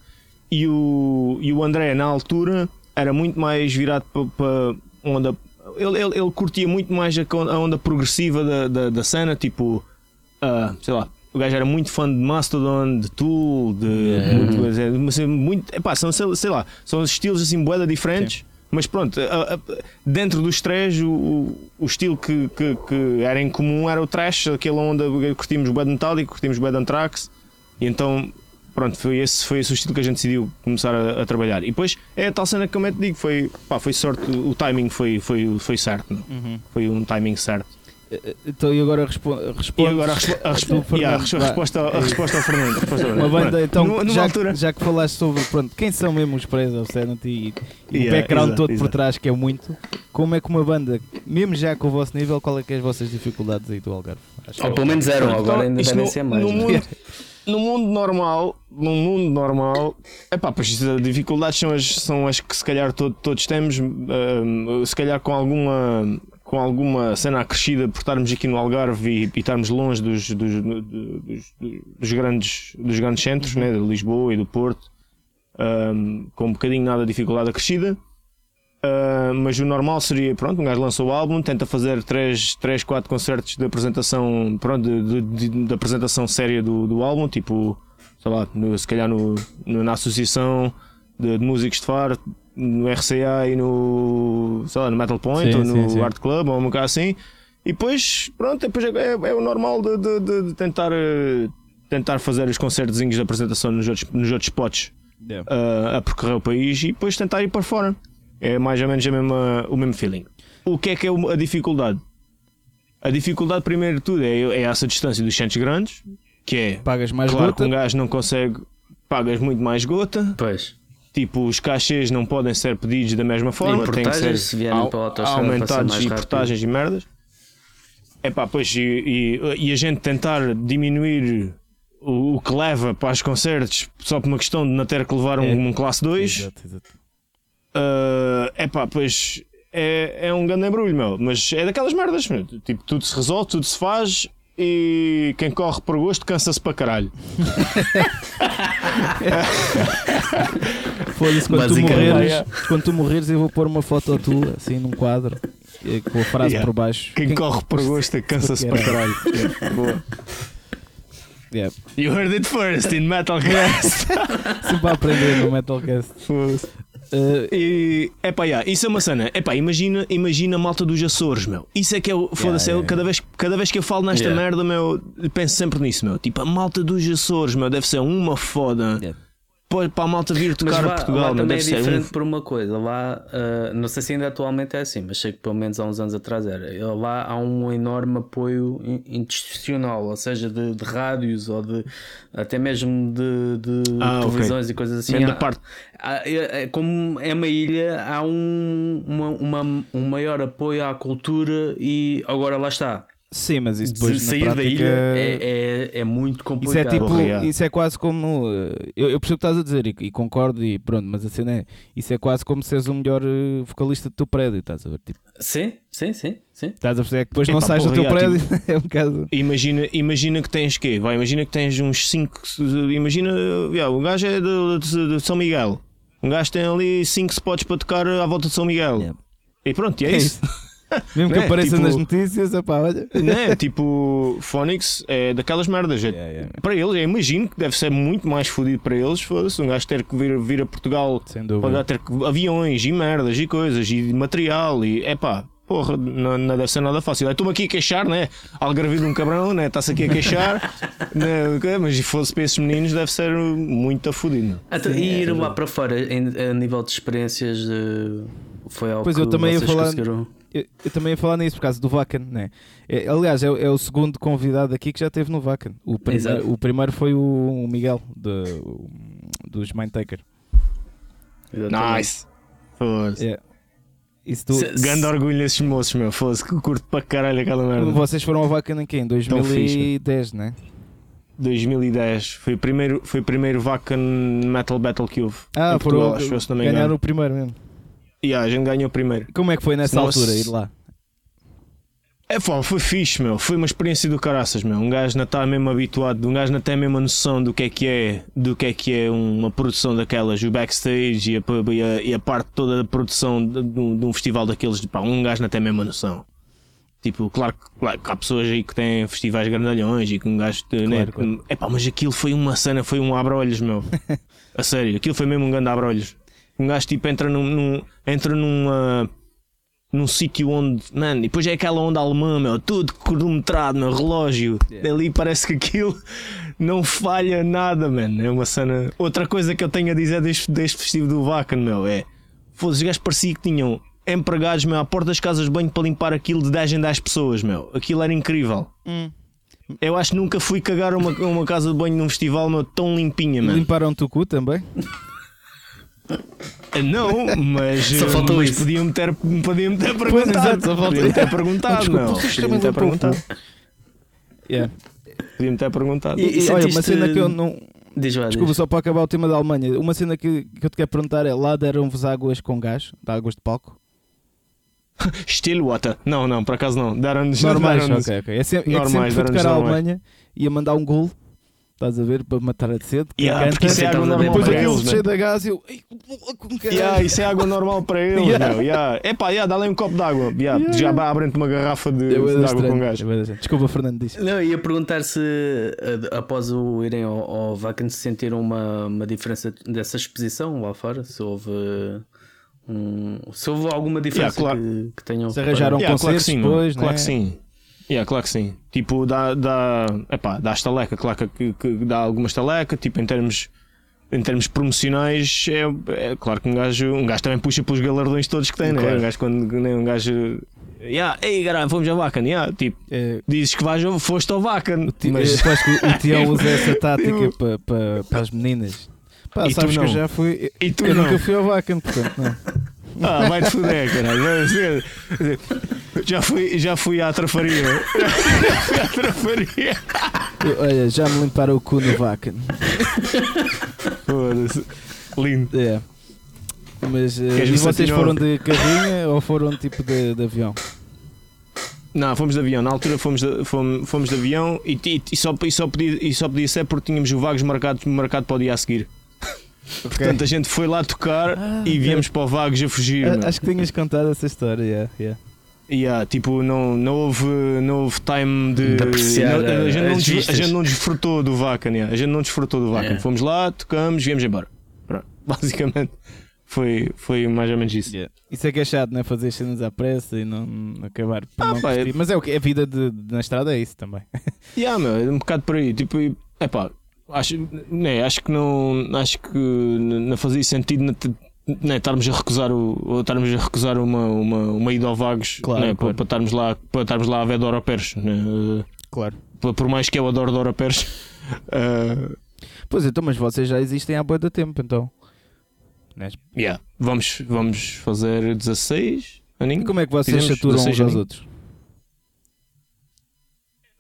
e o, e o André, na altura, era muito mais virado para, para onda. Ele, ele, ele, curtia muito mais a, onda progressiva da, da, da cena, tipo, uh, sei lá, o gajo era muito fã de Mastodon, de Tool, de. Yeah. Muito, muito, epá, são, sei lá, são estilos assim, boeda diferentes. Sim mas pronto, a, a, dentro dos três, o, o estilo que, que, que, era em comum era o trash, aquele onde curtimos bad metálico, curtimos bad anthrax, e então pronto, foi esse, foi esse o estilo que a gente decidiu começar a, a trabalhar. E depois é a tal cena que eu te digo, foi, pá, foi sorte, o timing foi, foi, foi certo, meu. Uhum. foi um timing certo. Eh, Então, e agora respo E agora a, respo- a respo- (laughs) yeah, a resposta, ao- a resposta ao Fernando. resposta ao Uma banda, então, Numa- numa já, altura- que, já que falaste sobre pronto, quem são mesmo os Sanity e, e o Yeah, background exato, todo por trás, que é muito, como é que uma banda, mesmo já com o vosso nível, qual é que é as vossas dificuldades aí do Algarve? Acho Ou é- pelo menos eram, Então, agora ainda isto devem no- ser mais. no né? mundo- (laughs) No mundo normal, no mundo normal, epá, pois as dificuldades são as, são as que se calhar to- todos temos, hum, se calhar com alguma, com alguma cena acrescida por estarmos aqui no Algarve e, e estarmos longe dos, dos, dos- dos grandes, dos grandes centros, né, de Lisboa e do Porto, hum, com um bocadinho nada de dificuldade acrescida. Uh, mas o normal seria, pronto, um gajo lança o álbum, tenta fazer 3, 3 4 concertos de apresentação, pronto, de, de- de- de apresentação séria do, do álbum, tipo, sei lá, no- se calhar no, no- na Associação de, de Músicos de Faro, no RCA e no, sei lá, no Metal Point Sim, ou no sim, sim. Art Club ou uma coisa assim, e depois, pronto, depois é, é- é o normal de, de- de- tentar, eh, tentar fazer os concertozinhos de apresentação nos outros, nos outros spots Yeah. uh, a percorrer o país e depois tentar ir para fora. É mais ou menos a mesma, o mesmo feeling. O que é que é a dificuldade? A dificuldade, primeiro de tudo, é, é essa distância dos centros grandes, que é Pagas mais claro gota, que um gajo não consegue, pagas muito mais gota, Pois. Tipo, os cachês não podem ser pedidos da mesma forma, têm que ser se aumentados e portagens e merdas. É pá, pois, e, e- e a gente tentar diminuir o, o que leva para os concertos só por uma questão de não ter que levar um, É. um classe 2. Exato, exato. é pá, pois é, é um grande embrulho, meu. Mas é daquelas merdas, meu. Tipo, tudo se resolve, tudo se faz e quem corre por gosto cansa-se para caralho. (laughs) Foda-se, quando tu morreres, quando tu morreres eu vou pôr uma foto tua assim num quadro eh, com a frase Yeah. por baixo. Quem, corre por gosto cansa-se para caralho. É, boa. Yeah. You heard it first in Metalcast. (laughs) Sempre a aprender no Metalcast. Foda-se. Eh, E, epá, yeah, isso é uma cena. Epá, imagina, imagina a malta dos Açores, meu. Isso é que é o. Foda-se, Yeah, eu- yeah, cada, vez, cada vez que eu falo nesta Yeah. merda, meu, eu penso sempre nisso, meu. Tipo, a malta dos Açores, meu, deve ser uma foda. Pô, Para a malta vir tocar lá, a Portugal, lá também é ser um. diferente por uma coisa. Lá, ah, não sei se ainda atualmente é assim, mas sei que pelo menos há uns anos atrás era. Lá há um enorme apoio in- institucional, ou seja, de, de rádios ou de até mesmo de, de Ah, televisões e coisas assim. Há- parte- há- é- é- como é uma ilha, há um, uma, uma- um maior apoio à cultura e agora lá está. Sim, mas isso De depois na sair prática, da ilha é, é, é muito Isso é complicado. tipo, Porra, isso é quase como. eh, Eu, eu percebo o que estás a dizer e, e concordo e pronto, mas a cena é. Isso é quase como seres o melhor eh, vocalista do teu prédio, estás a ver? Tipo, Sim, sim, sim, sim. estás a perceber que depois não sais do teu prédio, (laughs) é um bocado. Imagina, imagina que tens quê? Vai, imagina que tens uns 5. Imagina, yeah, o gajo é de, de- de São Miguel. Um gajo tem ali 5 spots para tocar à volta de São Miguel. Yeah. E pronto, e é, É isso. (laughs) Mesmo que Né? apareça Tipo- nas notícias, epá, olha. né? Tipo, Phonics é daquelas merdas. É- Yeah, yeah. Para eles, eu imagino que deve ser muito mais fodido para eles. Foda-se, um gajo ter que vir, vir a Portugal pagar ter que, aviões e merdas e coisas e material e é pá. Porra, não, não deve ser nada fácil. Estou-me aqui a queixar, né? Algarvido um cabrão, né? Está-se aqui a queixar. (laughs) né? Mas se fosse para esses meninos, deve ser muito fodido. Então, Sim, e é ir lá verdade. para fora, em- a nível de experiências, foi algo Pois que eu também ia falar- conseguiram. Eu, eu também ia falar nisso por causa do Vacan, né? É, aliás, é, o- é o segundo convidado aqui que já teve no Vacan. O, o primeiro foi o, o Miguel, de, o- dos Mindtaker. Nice. Foda-se. É. Isso tu- Grande orgulho nesses moços, meu. Foda-se, que curto para caralho aquela merda. Vocês foram ao Vacan em quê? Em Tão fixe, 2010, né? 2010 foi o primeiro, foi o primeiro Vacan Metal Battle que houve. Ah, Portugal, foram acho eu, se não me ganharam o primeiro mesmo. E a gente ganhou primeiro. Como é que foi nessa Nossa. altura ir lá? É pá, foi fixe, meu. Foi uma experiência do caraças, meu. Um gajo não está mesmo habituado, um gajo não tem a mesma noção do que é que é, do que é que é uma produção daquelas, o backstage e a, e a, e a parte toda da produção de, de um de um festival daqueles. Pá, um gajo não tem a mesma noção. Tipo, claro, que- claro que há pessoas aí que têm festivais grandalhões e que um gajo. né, claro. É pá, mas aquilo foi uma cena, foi um abre-olhos, meu. (laughs) a sério, aquilo foi mesmo um grande abre-olhos. Um gajo tipo entra num, num- entra numa num sítio onde, mano, e depois é aquela onda alemã, meu, tudo cronometrado, meu relógio. Yeah. Ali parece que aquilo não falha nada, mano. É uma cena. Outra coisa que eu tenho a dizer deste, deste festivo do Vacan, meu, é. Foda-se, os gajos parecia que tinham empregados, meu, à porta das casas de banho para limpar aquilo de 10 em 10 pessoas, meu. Aquilo era incrível. Hum. Eu acho que nunca fui cagar uma, uma casa de banho num festival, meu, tão limpinha, mano. Limparam-te o cu também? (laughs) Não, mas, Só faltou mas isso. podiam-me ter, podiam ter perguntado. exato, só Podiam-me ter perguntado, Desculpa, não. Podiam-me também ter perguntado. Yeah. Podiam-me ter perguntado. E- e Olha, uma cena que eu não. Diz lá, Desculpa, diz. só para acabar o tema da Alemanha. Uma cena que, que eu te quero perguntar é: lá deram-vos águas com gás? De águas de palco? (laughs) Estilo water. Não, não, por acaso não. Deram-nos. Normais, deram-nos- ok, ok. É, sempre, é que Normais, sempre fui deram-nos tocar à normais. Alemanha ia mandar um gol, estás a ver, para matar a de sede. que Yeah, canta, isso é água Depois normal depois para aquilo eles, cheio né? de gás e eu. "Ei, com caralho." Yeah, isso é água normal para eles, (laughs) Yeah. meu. Yeah. Epá, yeah, dá-lhe um copo de água. Yeah, Yeah. Já abrem-te uma garrafa de, É de água estranho, com gás. é. Desculpa, Fernando, disse. Não, ia perguntar se eh, após o irem ao, ao Vacan se sentiram uma, uma diferença dessa exposição lá fora, se houve um, se houve alguma diferença claro. que, que tenham Se arranjaram Yeah, claro que concertos sim, depois, claro né? que sim. Yeah, claro que sim. Tipo, dá, dá, epá, dá estaleca, claro que, que dá alguma estaleca, tipo, em termos, em termos promocionais, é, é claro que um gajo, um gajo também puxa pelos galardões todos que tem, né? Claro. Um gajo quando nem um gajo. Yeah, ei, caralho, fomos a Vacan, yeah, tipo, É, dizes que vais, ao- foste ao Vacan, mas acho que o (laughs) Tião usa essa tática para, para, as meninas. Pá, E tu sabes que eu já fui. E tu eu não. nunca fui ao Vacan, portanto, não. (laughs) Ah, vai-te foder, caralho. vai ser- Já fui, já fui à trafaria. Já (laughs) fui à trafaria. Eu- Olha, já me limparam o cu no Vacan. Foda-se. Lindo. É. Mas Queres e vocês foram de carrinha ou foram tipo de, de avião? Não, fomos de avião. Na altura fomos de, fomos, fomos de avião e, e- e só, e, só podia, e só podia ser porque tínhamos o Vagos marcado, marcado para o dia a seguir. Portanto, a gente foi lá tocar Ah, e viemos para o Vagos a fugir. Ah. Acho que tinhas contado essa história, yeah, yeah. E ah, tipo, não, não, houve, não houve time de. De apreciar não- a, gente não, a gente não desfrutou do Vacan. yeah. A gente não desfrutou do Vacan. É. Fomos lá, tocamos, viemos embora. Pronto. (laughs) Basicamente, foi, foi mais ou menos isso. Yeah. Isso é que é chato, não é? Fazer cenas à pressa e não não acabar por Ah, não pá, é-. Mas é o que a vida de, de- na estrada é isso também. (laughs) Yeah, meu, é um bocado por aí. Tipo, é pá, acho, né, acho que não. Acho que não fazia sentido né, te- né, estarmos a recusar o, ou estarmos a recusar uma, uma, uma ida ao Vagos Claro, né, claro. Para, para estarmos lá, para estarmos lá a ver Dora Pérez. Né, Claro. Eh, por mais que eu adoro Dora Pérez. (laughs) eh, Pois então, mas vocês já existem há boa de tempo, então. Né? Yeah. Vamos, vamos fazer 16 E aninhos. como é que vocês Fizemos saturam uns 16 aos outros?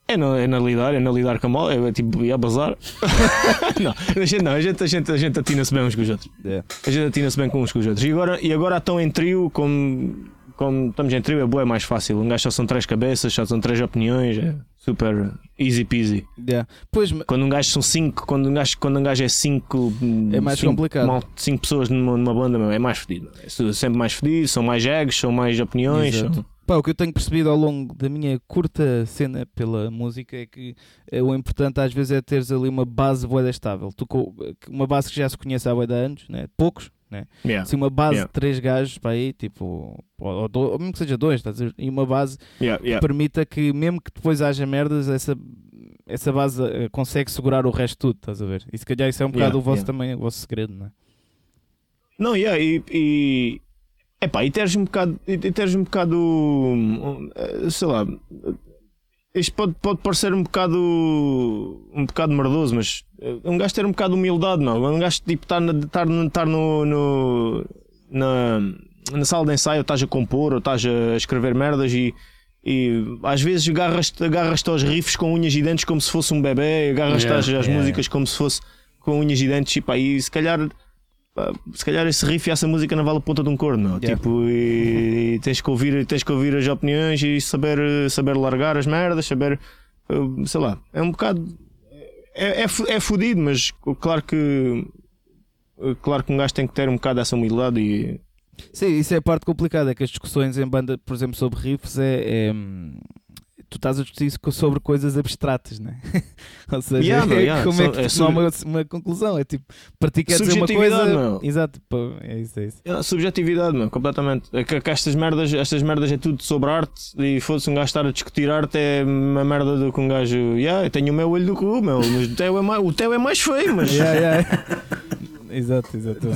É na, é na lidar, é na lidar com a mal, é tipo, ia bazar. (laughs) não, a gente não, a gente, a gente, a gente atina-se bem uns com os outros. É. A gente atina-se bem com uns com os outros. E agora, e agora estão em trio, como, como estamos em trio, é boa, é mais fácil. Um gajo só são três cabeças, só são três opiniões, é super easy peasy. Yeah. Pois, ma- Quando um gajo são cinco, quando um gajo, quando um gajo é cinco, É mais cinco, complicado. mal- cinco pessoas numa, numa banda, meu, é mais fedido. É sempre mais fedido, são mais egos, são mais opiniões. Exato. são- Pá, o que eu tenho percebido ao longo da minha curta cena pela música é que eh, o importante às vezes é teres ali uma base boeda estável. Tu, co- uma base que já se conhece há boeda anos, né? poucos, né? Yeah. Se uma base Yeah. de três gajos para aí, tipo, ou, ou, ou mesmo que seja dois, estás? E uma base Yeah, que permita que, mesmo que depois haja merdas, essa, essa base eh, consegue segurar o resto de tudo, estás a ver? E se calhar isso é um bocado o vosso também, o vosso segredo, não é? Não, yeah, e, e epá, e teres um bocado, e, teres um bocado, eh, sei lá, isto pode, pode parecer um bocado, um bocado merdoso, mas eh, um gajo ter um bocado de humildade, não? Um gajo tipo estar, na- estar, no- estar no, no- na, na sala de ensaio, estás a compor ou estás a escrever merdas e, e às vezes agarras-te agarras aos riffs com unhas e dentes como se fosse um bebê, agarras-te Yeah, às, yeah, músicas como se fosse com unhas e dentes e, pá, e se calhar pá, se calhar esse riff e essa música não vale a ponta de um corno, meu. Yeah. Tipo, e, e tens que ouvir, tens que ouvir as opiniões e saber, saber largar as merdas, saber, eh, sei lá, é um bocado é, é, é fodido, mas claro que claro que um gajo tem que ter um bocado essa humildade e Sim, isso é a parte complicada, é que as discussões em banda, por exemplo, sobre riffs é, é, tu estás a discutir sobre coisas abstratas, né? (laughs) Ou seja, Yeah, meu, (laughs) yeah. como é que é não há uma, uma conclusão? É tipo, para ti quer dizer uma coisa. meu. Exato, pô, é isso, é isso. É, subjetividade, meu, completamente. É que, que estas, merdas, estas merdas é tudo sobre arte e fosse um gajo estar a discutir arte é uma merda do que um gajo. Yeah, eu tenho o meu olho do cu, meu, mas o teu é mais, o teu é mais feio, mas. (laughs) Yeah, yeah. exato, exato.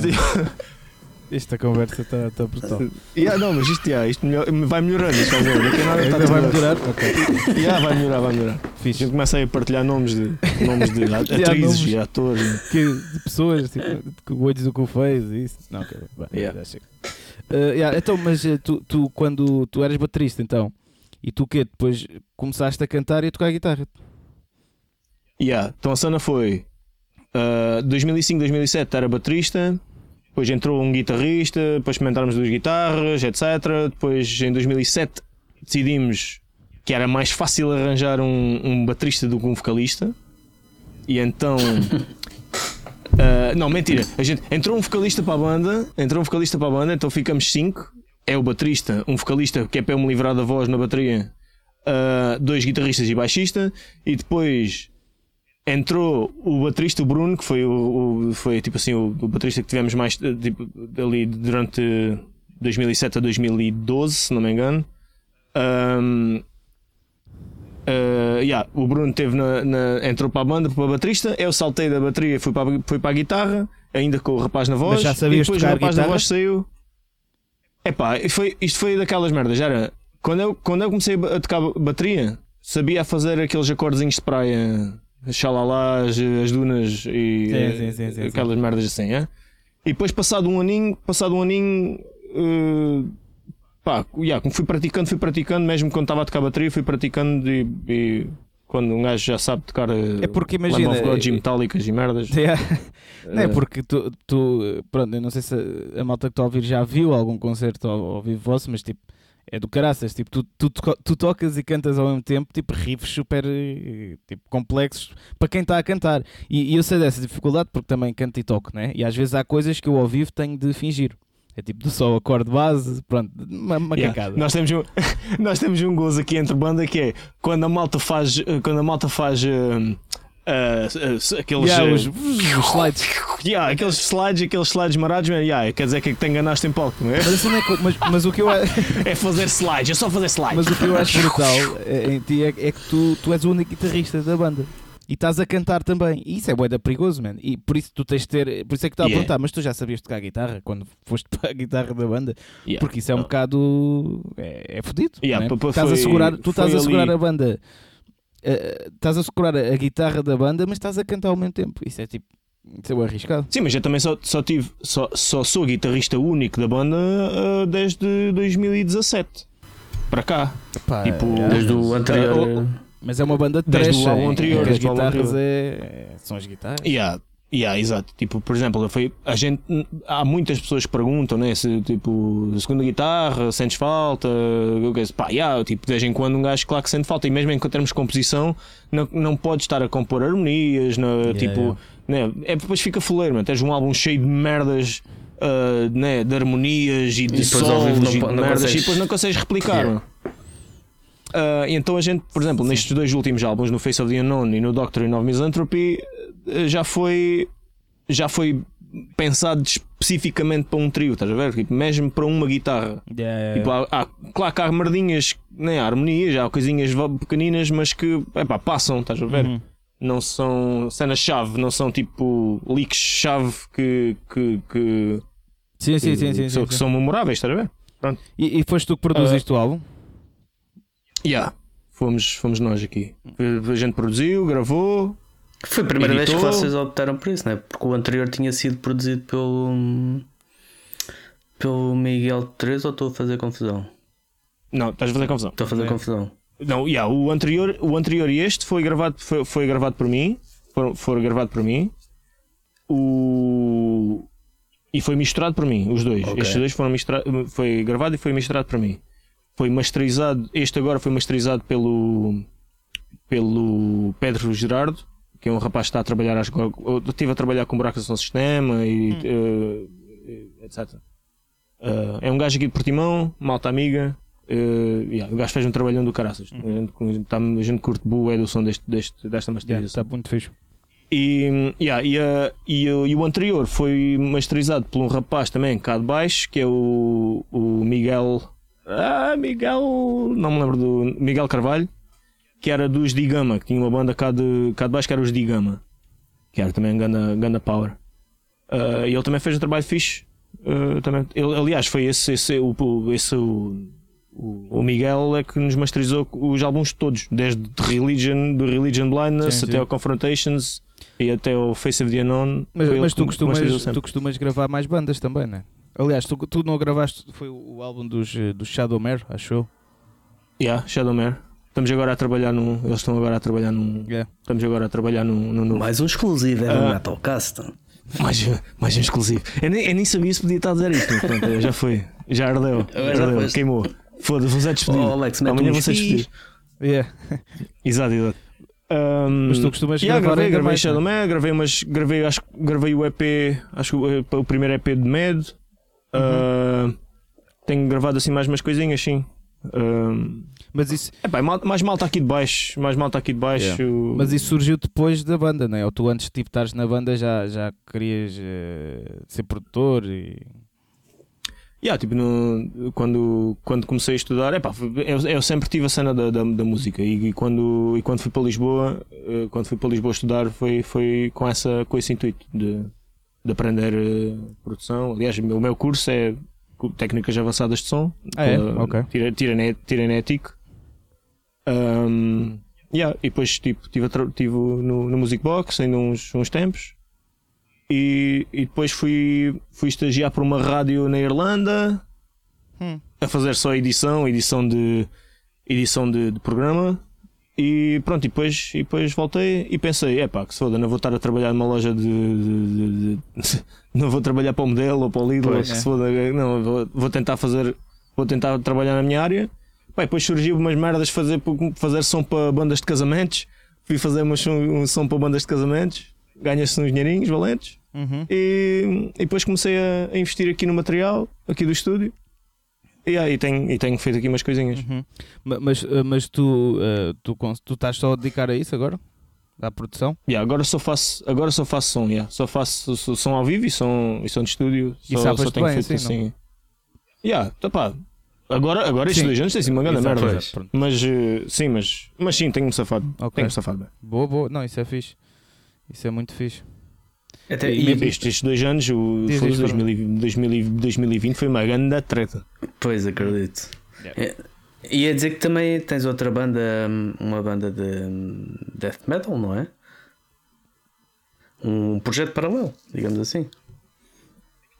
Esta conversa está tá brutal. Yeah, não, mas isto, yeah, isto melhor- vai melhorando, isto vai melhorando. Daqui a nada Ainda vai tudo- melhorar? Ok. Yeah, vai melhorar, vai melhorar. A Fixe. gente começa aí a partilhar nomes de, nomes de (laughs) atrizes e atores. Que, de pessoas, tipo, com olhos do cu feios e isso. Não, ok. Vai, Yeah. já chega. Uh, yeah, então, mas uh, tu, tu, quando tu eras baterista, então, e tu que depois começaste a cantar e a tocar guitarra? Yeah, então a cena foi uh, 2005, 2007 era baterista, depois entrou um guitarrista, depois experimentámos duas guitarras, etc. Depois em 2007 decidimos que era mais fácil arranjar um, um baterista do que um vocalista, e então. uh, (laughs) não, mentira. A gente, entrou um vocalista para a banda, entrou um vocalista para a banda, então ficamos cinco. É o baterista, um vocalista que é para eu me livrar da voz na bateria, uh, dois guitarristas e baixista, e depois entrou o baterista o Bruno, que foi, o, o- foi tipo assim, o, o baterista que tivemos mais eh, tipo, ali durante 2007 a 2012, se não me engano. Ahm, eh, yeah, o Bruno teve na, na- entrou para a banda, para a baterista. Eu saltei da bateria, fui para, a- fui para a guitarra, ainda com o rapaz na voz. Mas já e sabias depois tocar o rapaz na voz saiu. Epá, foi, isto foi daquelas merdas. já Era, quando, eu, quando eu comecei a tocar bateria, sabia fazer aqueles acordezinhos de praia, xalalás, as dunas e Sim, sim, sim, aquelas merdas assim. É? E depois, passado um aninho, passado um aninho, eh, pá, yeah, como fui praticando, fui praticando, mesmo quando estava a tocar bateria, fui praticando e, e quando um gajo já sabe tocar eh, É porque imagina. God e eh, metálicas e merdas. (laughs) Yeah. Não é porque tu, tu, pronto, eu não sei se a, a malta que está a ouvir já viu algum concerto ao, ao vivo vosso, mas tipo, é do caraças, tipo, tu, tu, tu tocas e cantas ao mesmo tempo, tipo, riffs super eh, tipo, complexos para quem está a cantar. E, e eu sei dessa dificuldade porque também canto e toco, né? E às vezes há coisas que eu ao vivo tenho de fingir. É tipo do só acorde base, pronto, uma, uma Yeah. cacada. Nós temos um, (laughs) nós temos um gozo aqui entre banda que é quando a malta faz eh, quando a malta faz eh, eh, aqueles Yeah, eh, os, os slides. yeah, aqueles slides aqueles slides marados man, yeah, quer dizer que te enganaste em palco não é? Mas, assim não é co- mas, mas o que eu (laughs) é fazer slides é só fazer slides Mas o que eu acho brutal é- em ti é, é que tu, tu és o único guitarrista da banda. E estás a cantar também. E isso é bué perigoso, man. E por isso tu tens de ter. Por isso é que estava Yeah. a perguntar, mas tu já sabias tocar guitarra quando (laughs) foste para a guitarra da banda? Yeah. Porque isso é um bocado. É, é fodido. Yeah, né? estás a segurar, tu estás a segurar ali- a banda. Eh, estás a segurar a, guitarra da banda, mas estás a cantar ao mesmo tempo. Isso é tipo. Isso é arriscado. Sim, mas eu também só, só tive só, só sou guitarrista único da banda ah, desde 2017 para cá Pá, Tipo, é, Desde o anterior. oh, mas é uma banda de Desde o álbum anterior, as desde o álbum guitarras anterior. é, é- são as guitarras. Yeah, yeah, exato. Tipo, por exemplo, foi, a gente, há muitas pessoas que perguntam, né? Se tipo, segunda guitarra, sentes falta? Eu quero- Pá, yeah, tipo, de vez em quando um gajo, claro que sente falta. E mesmo em termos de composição, não, não pode estar a compor harmonias, não, tipo, Né? É, depois fica fuleiro, mano. Tens um álbum cheio de merdas. ah, né, de harmonias e de solos não e de não merdas consegues- e depois não consegues replicar. Yeah. Ah, e então a gente, por exemplo, nestes dois últimos álbuns, no Face of the Unknown e no Doctrine of Misanthropy, já foi já foi pensado especificamente para um trio, estás a ver? Tipo, mesmo para uma guitarra. Yeah, Tipo, há, há- claro que há merdinhas, né, há harmonias, há coisinhas pequeninas, mas que epá, passam, estás a ver? Uhum. Não são cenas-chave, não são tipo leaks-chave que, que, que, Sim, sim, sim, sim, que são, sim, que sim. são memoráveis, estás a ver? E, e foste tu que produziste o álbum? Yeah. Fomos, fomos nós aqui. A gente produziu, gravou. Foi a primeira vez que Editou. vocês optaram por isso, não é? Porque o anterior tinha sido produzido pelo. pelo Miguel 3 ou estou a fazer confusão? Não, estás a fazer confusão. Estou a fazer É. confusão. Não, yeah, o, anterior, o anterior e este foi gravado, foi, foi gravado por mim. Foram, foram gravado por mim. O... E foi misturado por mim, os dois. Ok. Estes dois foram misturados. Foi gravado e foi misturado por mim. Foi masterizado. Este agora foi masterizado pelo. pelo Pedro Gerardo, que é um rapaz que está a trabalhar. Acho que eu estive a trabalhar com buracos no sistema e. eh, etc. Eh, é um gajo aqui de Portimão, malta amiga. Uh, yeah, o gajo fez um trabalhão do caraças. A, gente, tá, a gente curte bué do som deste, deste, desta masterização. Está muito fixe. E, yeah, e, a- e o- e o anterior foi masterizado por um rapaz também cá de baixo, que é o, o Miguel. Ah, Miguel. Não me lembro do. Miguel Carvalho, que era dos Digama, que tinha uma banda cá de, cá de baixo que era os Digama, que era também Ganda, Ganda Power. Ah, e ele também fez um trabalho fixe. Ah, também, ele, aliás, foi esse, esse, o, o- esse o, o, o Miguel é que nos masterizou os álbuns todos, desde Religion, do Religion Blindness Sim, até sim. ao Confrontations e até ao Face of the Unknown. Mas, mas tu, costumas, tu costumas gravar mais bandas também, né? Aliás, tu, tu não gravaste, foi o, o álbum dos, eh, dos Shadowmare, achou? Yeah, Shadowmare. Estamos agora a trabalhar num. Eles estão agora a trabalhar num. Yeah. Estamos agora a trabalhar num. num, num Mais um exclusivo, é Ah. um Metalcast. mais, mais um exclusivo. Eu nem, eu nem sabia se podia estar a dizer isto, mas pronto, já foi. Já ardeu. (laughs) Já ardeu queimou. Foda-se, vou ser despedido. Oh, Alex, Amanhã vou ser despedido. Yeah. Exato, exato. Um, Mas tu costumas yeah, gravar gravei, gravei mais, Shadow não é? Man, gravei umas, gravei, acho, gravei o EP, acho que o, o primeiro EP de Med. Uhum. Uh, tenho gravado assim mais umas coisinhas, sim. Um, Mas isso, epá, mal- mais malta aqui de baixo, mais malta aqui de baixo. mas isso surgiu depois da banda, não é? Ou tu antes de tipo, estares na banda já, já querias eh, ser produtor e. Yeah, tipo, no- quando, quando comecei a estudar, epá, eu, eu sempre tive a cena da, da, da música e, e quando, e quando fui para Lisboa, eh, quando fui para Lisboa estudar, foi, foi com, essa, com esse intuito de, de aprender eh, produção. Aliás, o meu, curso é técnicas avançadas de som, Ah, é? pela- Ok. tira- Tiranet Tiranetic. Um, yeah, e depois tipo, tive, a tra- tive no, no Music Box ainda uns, uns tempos. E, e depois fui, fui estagiar por uma rádio na Irlanda Hum. a fazer só edição, edição de edição de, de programa. E pronto, e depois, e depois voltei e pensei, é pá, que se foda, não vou estar a trabalhar numa loja de. de- de- de- (laughs) não vou trabalhar para o modelo ou para o Lidl, ou Pois, que é. se foda, não, vou, vou tentar fazer. Vou tentar trabalhar na minha área. E depois surgiu umas merdas fazer, fazer som para bandas de casamentos. Fui fazer umas um som para bandas de casamentos. Ganha-se uns dinheirinhos valentes. Uhum. E, e depois comecei a, a investir aqui no material, aqui do estúdio. E aí tenho, e tenho feito aqui umas coisinhas. Uhum. Ma- Mas, eh, mas tu, eh, tu, tu estás só a dedicar a isso agora? À produção? Yeah, agora só faço, agora só faço som, yeah. só faço so- som ao vivo e som, e som de estúdio. E Só, só tenho bem, feito assim, assim. Yeah, tá pá. Agora, agora estes Sim. dois anos tem sido uma grande merda. exato. Mas eh, sim, mas, mas sim, tenho-me safado. Ok. Tenho-me safado bem. Boa, boa. Não, isso é fixe. Isso é muito fixe. Até, E, e, estes, estes dois anos, o Diz, diz, 2000, e- 2000, e 2020 foi uma grande treta. pois acredito. Yeah. É, ia dizer que também tens outra banda, uma banda de death metal, não é? Um projeto paralelo, digamos assim.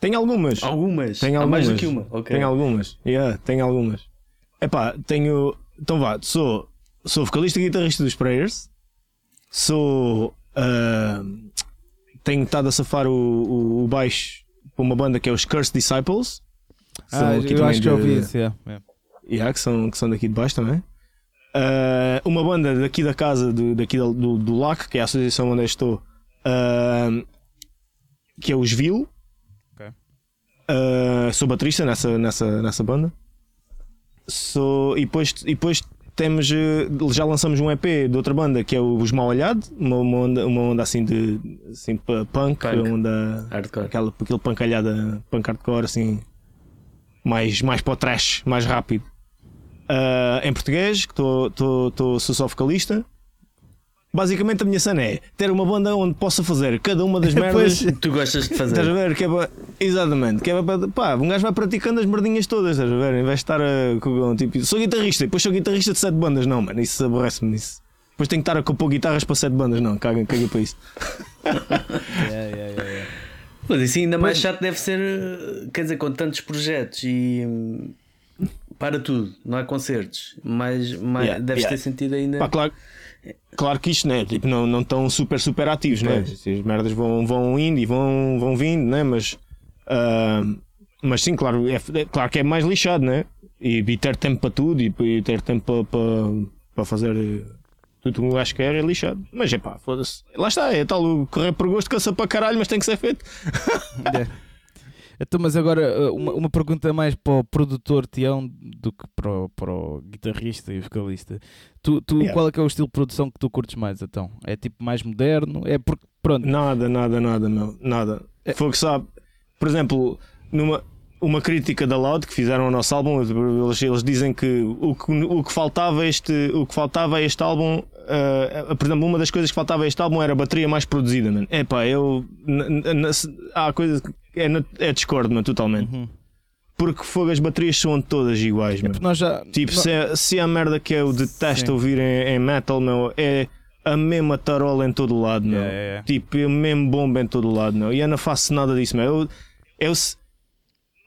Tem algumas. Algumas. Tem Há algumas. mais do que uma. ok. Tem algumas. Yeah, tem algumas. Epá, tenho. Então vá, sou, sou vocalista e guitarrista dos Prayers. Sou. ah, tenho estado a safar o, o, o baixo para uma banda que é os Cursed Disciples. Ah, aqui eu acho que já de- ouvi isso. yeah, yeah. Yeah, que, são, que são daqui de baixo também. Ah, uma banda daqui da casa, do, daqui do, do, do LAC, que é a associação onde eu estou, ah, que é os Vil. Ah, sou baterista nessa, nessa, nessa banda. Sou, e, depois, e depois temos, eh, já lançamos um EP de outra banda que é os Mal Olhado, uma, uma, onda, uma onda assim de assim, pu- punk, Punk. onda Hardcore. aquela, aquele pancalhada, punk hardcore assim, mais, mais para o trash, mais rápido. Ah, em português, que tô, sou só vocalista. Basicamente a minha cena é ter uma banda onde possa fazer cada uma das (laughs) merdas. Tu gostas de Estás a fazer. ver? Que é para- Exatamente, que é para, pá, um gajo vai praticando as merdinhas todas, estás a ver? Em vez de estar a. com- Tipo, sou guitarrista, e depois sou guitarrista de sete bandas, não, mano, isso aborrece-me nisso. Depois tenho que estar a compor guitarras para sete bandas, não, caga, caga para isso. (laughs) Yeah, yeah, yeah, yeah. Mas isso ainda mais chato deve ser, quer dizer, com tantos projetos e para tudo, não há concertos, mas, mas Yeah, deves yeah. ter sentido ainda. Pá, claro, claro que isto, né? Tipo, não, não estão super, super ativos, né? As merdas vão, vão indo e vão, vão vindo, né? Mas, ah, mas sim, claro, é, é claro que é mais lixado, né? E, e ter tempo para tudo e, e ter tempo para, para, para fazer tudo o que um gajo quer é lixado. Mas é pá, foda-se. Lá está, é tal, correr por gosto cansa para caralho, mas tem que ser feito. (laughs) Então, mas agora uh, uma, uma pergunta mais para o produtor Tião do que para o, para o guitarrista e vocalista. Tu, tu Yeah. qual é que é o estilo de produção que tu curtes mais então? É tipo mais moderno? É porque pronto. Nada, nada, nada, meu. Nada. É- Foi que sabe. Por exemplo, numa uma crítica da Loud que fizeram ao nosso álbum, eles, eles dizem que o, que o que faltava este, o que faltava a este álbum, ah, por exemplo, uma das coisas que faltava a este álbum era a bateria mais produzida, mano. É pá, eu há coisas que é, é discordo, mano, totalmente. Uhum. Porque fogo, as baterias são todas iguais, É mano. nós já. Tipo, nó- se, é, se é a merda que eu detesto Sim. ouvir em, em metal, meu, é a mesma tarola em todo lado, meu. É, é, é. Tipo, é o mesmo bomba em todo lado, meu. E eu não faço nada disso, meu. Eu, eu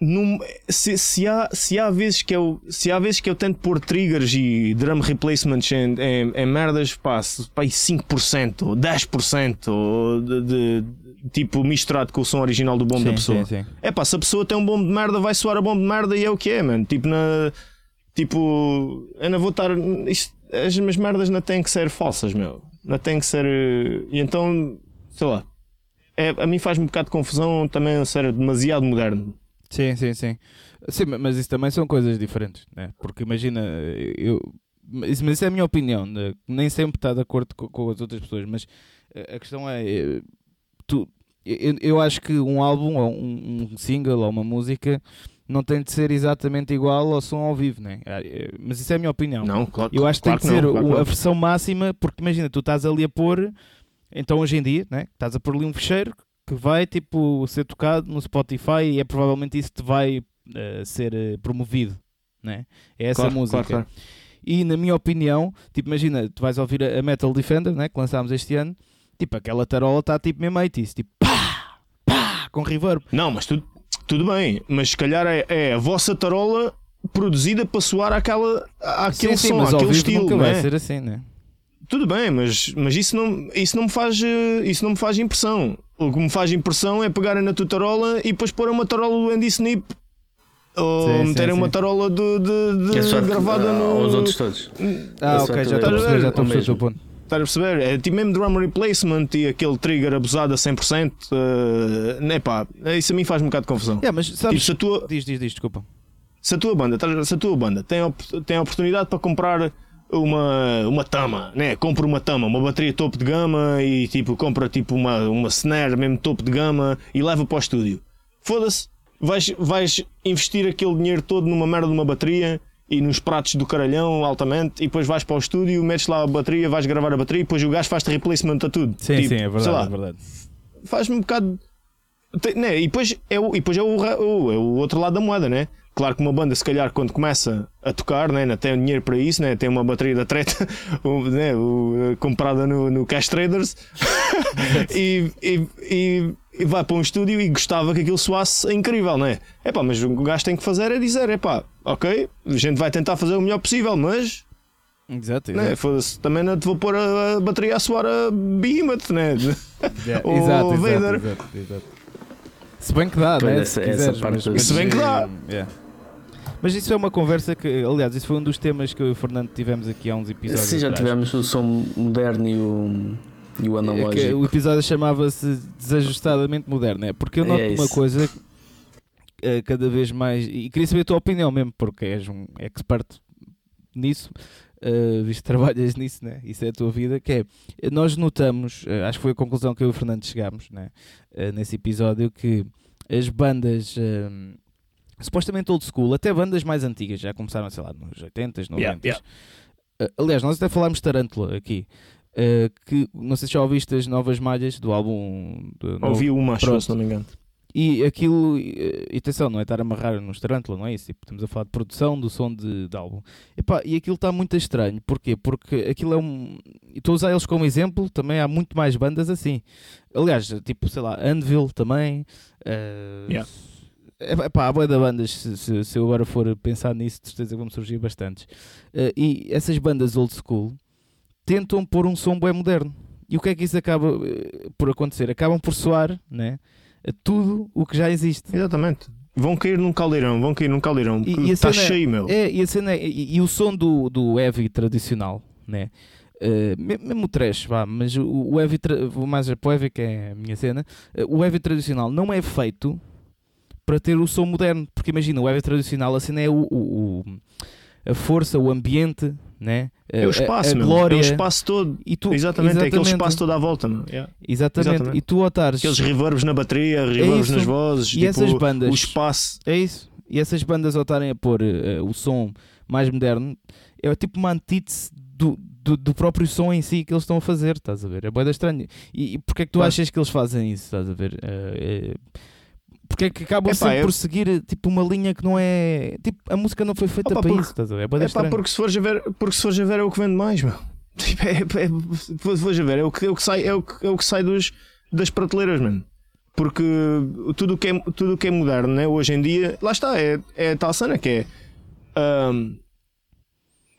num- se, se, há, se há vezes que eu se há vezes que eu tento pôr triggers e drum replacements em, em, em merdas, se- pá, aí 5% ou 10% ou de, de- tipo misturado com o som original do bombo da pessoa. É pá, se a pessoa tem um bombo de merda, vai soar a bombo de merda e é o que é, mano. Tipo, na. Tipo, eu não vou estar. Isto, as minhas merdas não têm que ser falsas, meu. Não têm que ser. eh, E então, sei lá. É, a mim faz-me um bocado de confusão também ser demasiado moderno. Sim, sim, sim. Sim, ma- mas isso também são coisas diferentes, né? Porque imagina, eu. Mas isso é a minha opinião, né? nem sempre está de acordo co- com, as outras pessoas, mas eh, a questão é. eh, Tu, eu, eu acho que um álbum, ou um, um single, ou uma música, não tem de ser exatamente igual ao som ao vivo, né? Ah, eh, Mas isso é a minha opinião. Não, claro Eu acho que claro tem que ser não, claro a versão máxima, porque imagina, tu estás ali a pôr, então hoje em dia, né? estás a pôr ali um fecheiro que vai tipo ser tocado no Spotify e é provavelmente isso que vai eh, ser eh, promovido, né? É essa Claro, música. claro, claro. E na minha opinião, tipo, imagina, tu vais ouvir a Metal Defender, né? que lançámos este ano, tipo, aquela tarola está tipo mesmo 80 tipo, pá, pá, com reverb. Não, mas tudo, tudo bem. Mas se calhar é, é a vossa tarola produzida para soar àquela, àquele sim, sim, som, mas àquele estilo. nunca vai é? ser assim, né? Tudo bem, mas, mas isso, não, isso, não me faz, eh, isso não me faz impressão. O que me faz impressão é pegarem na tua tarola e depois pôr uma tarola do Andy Snip. Ou Sim, sim, meterem uma sim. tarola de, de, de É gravada ah, no. aos outros todos. Ah, É ok, já estou a perceber, já estou a perceber o ponto. Estás a perceber? É tipo mesmo drum replacement e aquele trigger abusado a 100%. Uh, epá, isso a mim faz um bocado de confusão. Yeah, mas Tipo, sabes, se a tua, diz, diz, diz, desculpa. se a tua banda, se a tua banda tem, op- tem a oportunidade para comprar uma, uma tama, né? compra uma tama, uma bateria topo de gama e tipo compra tipo uma, uma snare mesmo topo de gama e leva para o estúdio. Foda-se, vais, vais investir aquele dinheiro todo numa merda de uma bateria e nos pratos do caralhão altamente e depois vais para o estúdio, metes lá a bateria, vais gravar a bateria e depois o gajo faz-te replacement a tudo. Sim, Tipo, sim, é verdade, lá, é verdade. faz-me um bocado. Tem- né? E depois é, o, e depois é o- é o outro lado da moeda, né? Claro que uma banda, se calhar, quando começa a tocar, né? não tem dinheiro para isso, né? tem uma bateria da treta (laughs) né? o, comprada no, no Cash Traders (laughs) e, e, e, e vai para um estúdio e gostava que aquilo soasse incrível, né? Epá, mas o que o gajo tem que fazer é dizer: epá, ok, a gente vai tentar fazer o melhor possível, mas Exato, né? exato. também não te vou pôr a, a bateria a soar a Behemoth, né? (laughs) Yeah, o exato, Vader. exato, exato, exato. Se bem que dá, né? essa- se essa quiseres, parte mas, Se bem que dá. yeah. Mas isso é uma conversa que, aliás, isso foi um dos temas que eu e o Fernando tivemos aqui há uns episódios. Sim, já atrás. tivemos o som moderno e o, e o É analógico. o episódio chamava-se Desajustadamente Moderno, é? Porque eu É noto uma isso. coisa eh, cada vez mais. E queria saber a tua opinião mesmo, porque és um expert nisso, eh, visto que (laughs) trabalhas nisso, né? Isso é a tua vida. Que é, nós notamos, eh, acho que foi a conclusão que eu e o Fernando chegámos né? eh, nesse episódio, que as bandas. eh, supostamente old school, até bandas mais antigas, já começaram, sei lá, nos 80s, 90s. Yeah, yeah. Uh, aliás, nós até falámos de Tarântula aqui. uh, que não sei se já ouviste as novas malhas do álbum. do novo- Ouvi uma, acho, se não me engano. E aquilo, e e atenção, não é estar a amarrar nos Tarântula, não é isso? Tipo, estamos a falar de produção do som de, de álbum. Epá, e aquilo está muito estranho, porquê? Porque aquilo é um. Estou a usar eles como exemplo, também há muito mais bandas assim. Aliás, tipo, sei lá, Anvil também. Uh, Yeah. É pá, há boa da bandas, se, se- se eu agora for pensar nisso, de certeza vão surgir bastantes. Uh, e essas bandas old school tentam pôr um som bem moderno. E o que é que isso acaba eh, por acontecer? Acabam por soar né, a tudo o que já existe. Exatamente. Vão cair num caldeirão, vão cair num caldeirão. E- e a Está cena- cheio, meu. É, e, a cena é- e, e o som do, do heavy tradicional, né? Uh, me- mesmo o trash, vá, mas o, o heavy, vou mais para o heavy que é a minha cena. o heavy tradicional não é feito para ter o som moderno. Porque imagina, o heavy tradicional, assim, é o, o- o- a força, o ambiente, né? A- É o a- espaço, a, meu. glória. É o espaço todo. E tu, exatamente, é aquele exatamente. espaço todo à volta. Yeah. Exatamente. Exatamente. E tu ao estares- Aqueles reverbs na bateria, reverbs isso. nas vozes, E tipo, essas bandas? o espaço. É isso. E essas bandas ao estarem a pôr eh, o som mais moderno, é tipo uma antítese do, do, do próprio som em si que eles estão a fazer, estás a ver? É boeda estranho. E, e porque é que tu Claro. achas que eles fazem isso, estás a ver? Eh, porque é que acabam Epá, sempre eu- por seguir tipo uma linha que não é. Tipo, a música não foi feita Opa, para porque- isso, estás a ver? É É pá, porque se fores a ver, porque se fores a ver é o que vende mais, meu. (laughs) Tipo, é, é, se fores a ver, é o que, é o que sai, é o que, é o que sai dos, das prateleiras, mano. Porque tudo o que é, tudo o que é moderno, né, hoje em dia, lá está, é, é a tal cena que é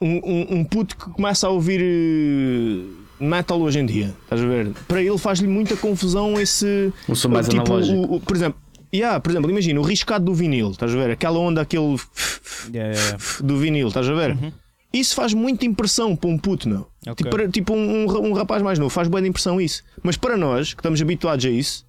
um, um, um puto que começa a ouvir eh, metal hoje em dia, estás a ver? Para ele faz-lhe muita confusão esse. Um som mais tipo, analógico. o- o- por exemplo, yeah, por exemplo, imagina o riscado do vinil, estás a ver? Aquela onda, aquele Yeah, yeah, do vinil, estás a ver? Uhum. Isso faz muita impressão para um puto, meu. Ok. Tipo, para- tipo um, um, um rapaz mais novo, faz boa de impressão isso. Mas para nós, que estamos habituados a isso,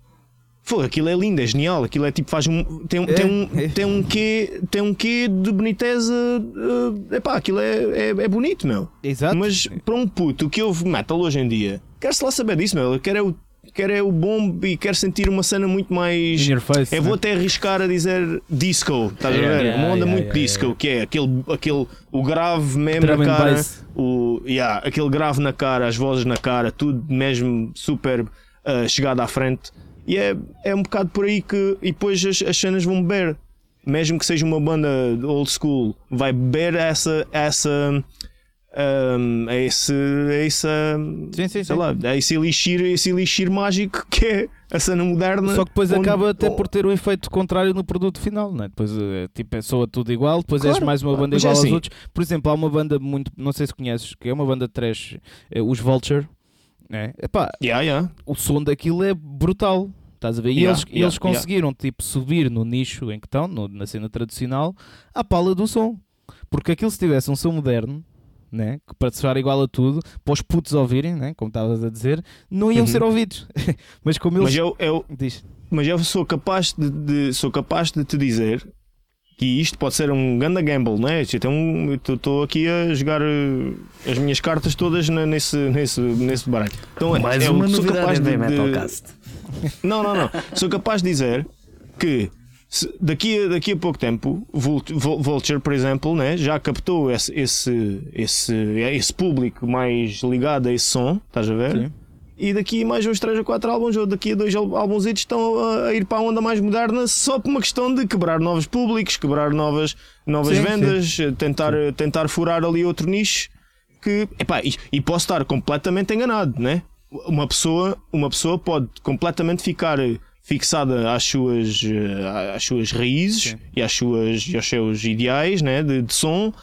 Pô, aquilo é lindo, é genial, aquilo é tipo, faz um. Tem, tem, um, é. (laughs) tem um quê, tem um quê de boniteza. Uh, epá, aquilo é, é, é bonito, meu. Exato. Mas para um puto que ouve metal hoje em dia, quer-se lá saber disso, meu. Quer é o, quer é o bom e quer sentir uma cena muito mais. Face. Eu vou né? até arriscar a dizer disco, estás a Yeah, ver? yeah, uma onda yeah, muito disco, que é aquele, aquele o grave mesmo na cara, bass. o, yeah, aquele grave na cara, as vozes na cara, tudo mesmo super ah, chegado à frente. E é, é um bocado por aí que. E depois as, as cenas vão beber. Mesmo que seja uma banda old school, vai beber essa. essa um, a esse, a esse, Sim, sim, sim. lá, a esse elixir, esse elixir mágico que é a cena moderna. Só que depois onde- acaba até por ter o efeito contrário no produto final, não é? Depois eh, tipo, é soa tudo igual, depois és Claro, mais uma banda mas é igual aos assim. outros. Por exemplo, há uma banda muito, não sei se conheces, que é uma banda de trash, eh, os Vulture, né? Epá, Yeah, yeah. o som daquilo é brutal. Estás a ver? E Yeah, eles, eles conseguiram tipo, subir no nicho em que estão, no- na cena tradicional, à pala do som. Porque aquilo se tivesse um som moderno, né? que para soar igual a tudo, para os putos ouvirem, né? como estavas a dizer, não iam Uhum. ser ouvidos. (laughs) Mas como eles. Mas eu, eu, Diz. mas eu sou capaz de, de- sou capaz de te dizer que isto pode ser um ganda gamble, não é? Estou aqui a jogar eh, as minhas cartas todas na- nesse, nesse, nesse baralho. Então, Mais eu uma sou novidade capaz de, de-. Não, não, não. Sou capaz de dizer que daqui, a, daqui a pouco tempo, Vult- Vul- Vulture, por exemplo, né, já captou esse, esse, esse, esse público mais ligado a esse som, estás a ver? Sim. E daqui a mais uns 3 ou 4 álbuns, ou daqui a dois al- álbuns, estão a, a ir para a onda mais moderna só por uma questão de quebrar novos públicos, quebrar novas, novas Sim, vendas, tentar, tentar furar ali outro nicho. Que, epá, e, e posso estar completamente enganado, né? Uma pessoa, uma pessoa pode completamente ficar fixada às suas, eh, às suas raízes Sim. e, às suas, e aos seus ideais né, de, de som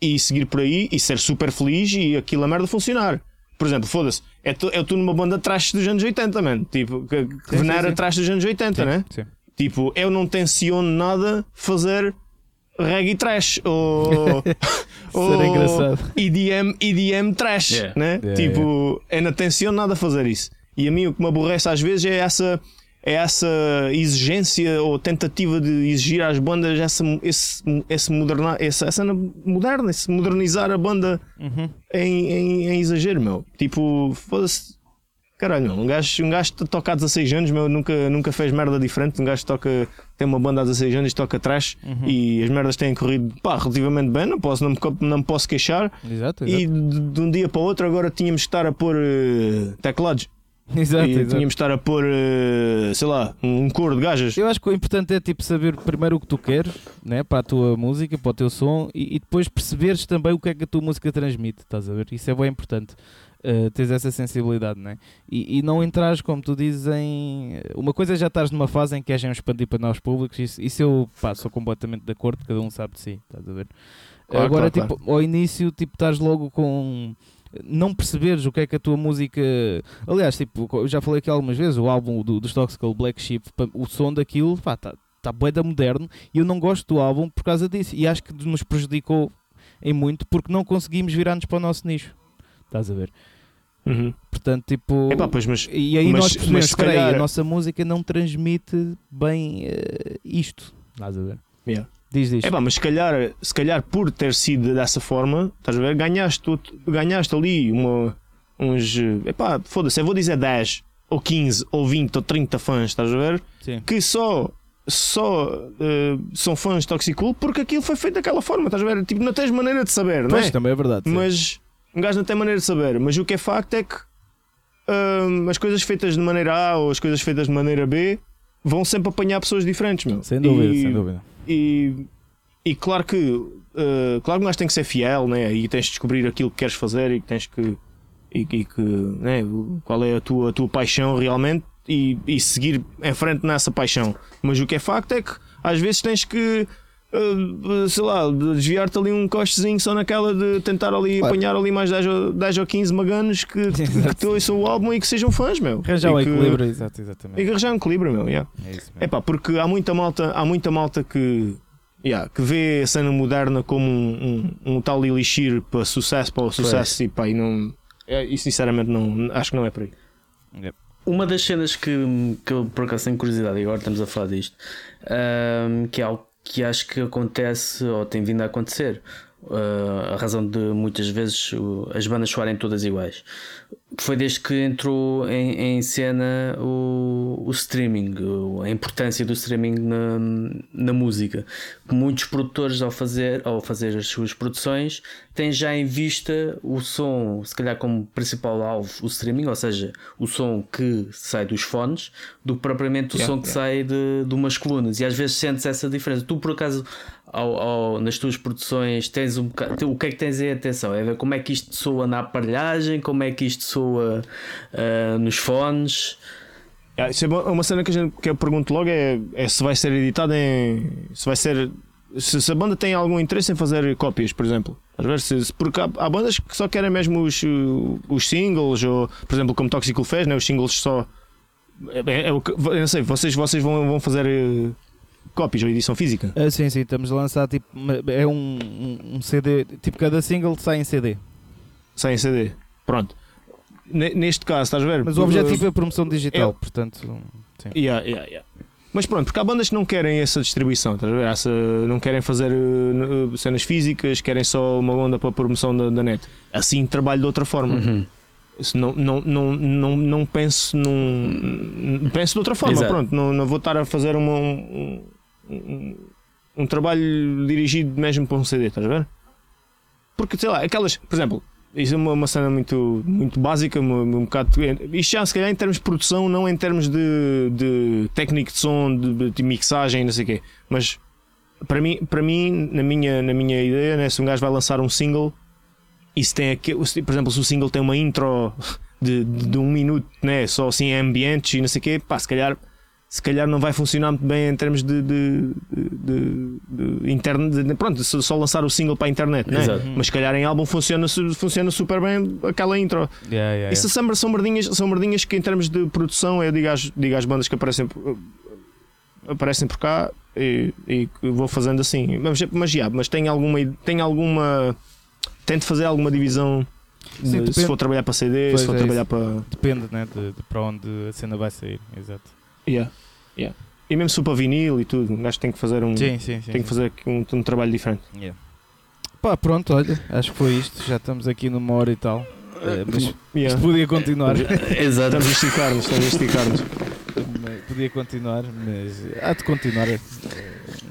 e seguir por aí e ser super feliz e aquilo a merda funcionar. Por exemplo, foda-se, é tu, é tu numa banda trash dos anos 80, man. Tipo, que, que sim, venera sim. trash dos anos 80, né? Sim. Tipo, eu não tenciono nada fazer reggae trash ou, (laughs) Seria engraçado. EDM, EDM trash, Yeah. né? Yeah, tipo, eu não tenciono nada fazer isso. E a mim o que me aborrece às vezes é essa essa exigência ou tentativa de exigir às bandas essa, esse, esse moderna, essa, essa moderna, esse modernizar a banda Uhum. em, em, em exagero, meu. Tipo, foda-se. Caralho, meu, um gajo, um gajo toca há 16 anos, meu, nunca, nunca fez merda diferente. Um gajo toca, tem uma banda há 16 anos, toca trash Uhum. e as merdas têm corrido pá, relativamente bem, não, posso, não, me, não me posso queixar. Exato, E exato. de, de um dia para o outro, agora tínhamos que estar a pôr eh, teclados (laughs) Exato, e exato. tínhamos que estar a pôr, eh, sei lá, um coro de gajas. Eu acho que o importante é tipo saber primeiro o que tu queres né, para a tua música, para o teu som e, e depois perceberes também o que é que a tua música transmite, estás a ver? Isso é bem importante. Uh, teres essa sensibilidade, né? E, e não entrares, como tu dizes, em. Uma coisa é já estás numa fase em que queres expandir para novos públicos, isso, isso eu pá, sou completamente de acordo, cada um sabe de si, estás a ver? Claro, Agora, claro, tipo, ao início, tipo, estás logo com. Não perceberes o que é que a tua música. Aliás, tipo, eu já falei aqui algumas vezes, o álbum do, dos Toxical Black Sheep, o som daquilo, pá, está tá bué da moderno e eu não gosto do álbum por causa disso. E acho que nos prejudicou em muito porque não conseguimos virar-nos para o nosso nicho. Estás a ver? Uhum. Portanto, tipo. Epá, pois, mas e aí mas- nós percebemos mas que calhar- a nossa música não transmite bem eh, isto. Estás a ver? Yeah. Diz isto. É pá, mas se calhar, se calhar por ter sido dessa forma, estás a ver? Ganhaste, ganhaste ali uma, uns. É pá, foda-se, eu vou dizer 10 ou 15 ou 20 ou 30 fãs, estás a ver? Sim. Que só. Só eh, são fãs de Toxicool porque aquilo foi feito daquela forma, estás a ver? Tipo, não tens maneira de saber, não Pois é? também é verdade. sim. Mas um gajo não tem maneira de saber. Mas o que é facto é que hum, as coisas feitas de maneira A ou as coisas feitas de maneira B vão sempre apanhar pessoas diferentes, meu. Sem dúvida, E- sem dúvida. E, e claro que uh, claro que gajo tem que ser fiel né? e tens de descobrir aquilo que queres fazer e que tens que e, e que né? qual é a tua, a tua paixão realmente e, e seguir em frente nessa paixão mas o que é facto é que às vezes tens que sei lá, desviar-te ali um costezinho só naquela de tentar ali Claro. apanhar ali mais 10 ou, 10 ou 15 maganos que, (laughs) que te ouçam o álbum e que sejam fãs, meu. Arranjar o E que- equilíbrio, exato, E exatamente. que arranjar um equilíbrio, meu. Yeah. É isso É mesmo. pá, porque há muita malta, há muita malta que, yeah, que vê a cena moderna como um, um, um tal elixir para sucesso, para o sucesso e pá, e não. É, e sinceramente não, acho que não é por aí. Uma das cenas que, que eu por acaso tenho curiosidade, e agora estamos a falar disto, ahm, que é algo que acho que acontece ou tem vindo a acontecer. Ah, a razão de muitas vezes as bandas soarem todas iguais foi desde que entrou em, em cena o, o streaming, o- a importância do streaming na, na música. Que muitos produtores, ao fazer, ao fazer as suas produções, têm já em vista o som, se calhar como principal alvo, o streaming, ou seja, o som que sai dos fones, do que propriamente o Yeah, som que yeah. sai de, de umas colunas. E às vezes sentes essa diferença. Tu, por acaso, ao- ao- nas tuas produções, tens um bocado, o que é que tens em atenção? É ver como é que isto soa na aparelhagem, como é que isto soa ah, nos fones. Yeah, isso é uma cena que, a gente, que eu pergunto logo é, é se vai ser editado em. Se vai ser. Se, se a banda tem algum interesse em fazer cópias, por exemplo. Às vezes, porque há, há bandas que só querem mesmo os, uh, os singles, ou por exemplo, como Toxical fez, né? os singles só. É, é- é eu não sei, vocês, vocês vão, vão fazer cópias ou edição física? Ah, sim, sim, estamos a lançar tipo. É um, um, CD. Tipo, cada single sai em CD. Sem CD. Pronto. Ne- Neste caso, estás a ver? Mas o objetivo é a promoção digital, eu- portanto. Sim. Yeah, yeah, yeah. Mas pronto, porque há bandas que não querem essa distribuição, estás a ver? Essa, não querem fazer uh, cenas físicas, querem só uma onda para a promoção da, da net. Assim trabalho de outra forma. Uhum. Não, não, não, não, não penso num. Penso de outra forma, Exato. pronto. Não, não vou estar a fazer uma, um, um, um trabalho dirigido mesmo para um CD, estás a ver? Porque sei lá, aquelas, por exemplo, isso é uma, uma cena muito, muito básica, um, um bocado. Isto já se calhar em termos de produção, não em termos de, de técnico de som, de, de mixagem, não sei o quê. Mas para mim, para mim na, minha, na minha ideia, né, se um gajo vai lançar um single e se tem aqui, se, por exemplo, se o single tem uma intro (laughs) de, de, de um minuto, né, só assim ambientes e não sei o quê, pá, se calhar. Se calhar não vai funcionar muito bem em termos de, de, de, de, de internet. pronto, só só lançar o single para a internet, né? Exato. mas se calhar em álbum funciona, funciona super bem aquela intro. Yeah, yeah, Isso são, são, merdinhas, são merdinhas que em termos de produção eu digo às, digo às bandas que aparecem, por- aparecem por cá e, e que vou fazendo assim. Mas, mas, já, mas tem alguma. Tem alguma tento fazer alguma divisão de- Sim, se for trabalhar para CD, Pois se for é trabalhar isso. para. Depende né, de, de para onde a cena vai sair. Exato. Yeah, yeah. E mesmo para vinil e tudo, um gajo tem que fazer um. Sim, sim, sim. tem que fazer aqui um, um trabalho diferente. Yeah. Pá, pronto, olha, acho que foi isto. Já estamos aqui numa hora e tal. Eh, mas Yeah. isto podia continuar. (laughs) Exato. Estamos a esticar-nos, estamos a esticar-nos. podia continuar, mas há de continuar.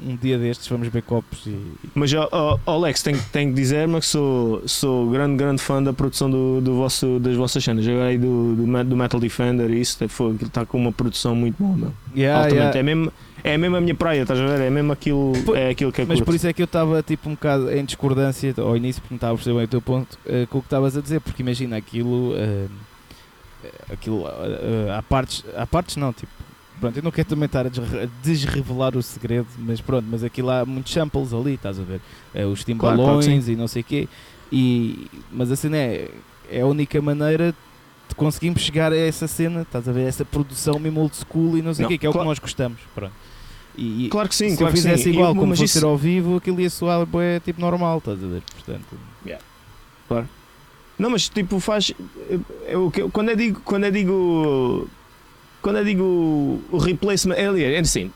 Um dia destes vamos ver copos e. Mas ó, ó, Alex, tenho, tenho que dizer-me que sou, sou grande, grande fã da produção do, do vosso, das vossas cenas. Eu aí do, do, do Metal Defender e isso, foi, está com uma produção muito boa, meu. Yeah, yeah. É, mesmo, é mesmo a minha praia, estás a ver? É mesmo aquilo, é aquilo que é Mas curto. por isso é que eu estava tipo um bocado em discordância ao início, porque não estava a perceber bem o teu ponto eh, com o que estavas a dizer, porque imagina aquilo. eh, aquilo eh, há partes. Há partes não, tipo. Pronto, eu não quero também estar a desre- a desrevelar o segredo, mas pronto, mas aquilo há muitos samples ali, estás a ver? Eh, os Claro, claro timbalões que sim. e não sei o quê. E, mas a cena é, é a única maneira de conseguirmos chegar a essa cena, estás a ver? Essa produção mesmo old school e não sei o quê, que é o que claro- nós gostamos. Pronto. E, Claro que sim, se claro eu que sim. fizesse igual como mas fosse isso- ao vivo, aquilo ia soar bué, tipo normal, estás a ver? Portanto, Não, Não, mas tipo, faz. Eu, eu, quando eu digo. Quando eu digo. Quando eu digo o replacement. É, é assim.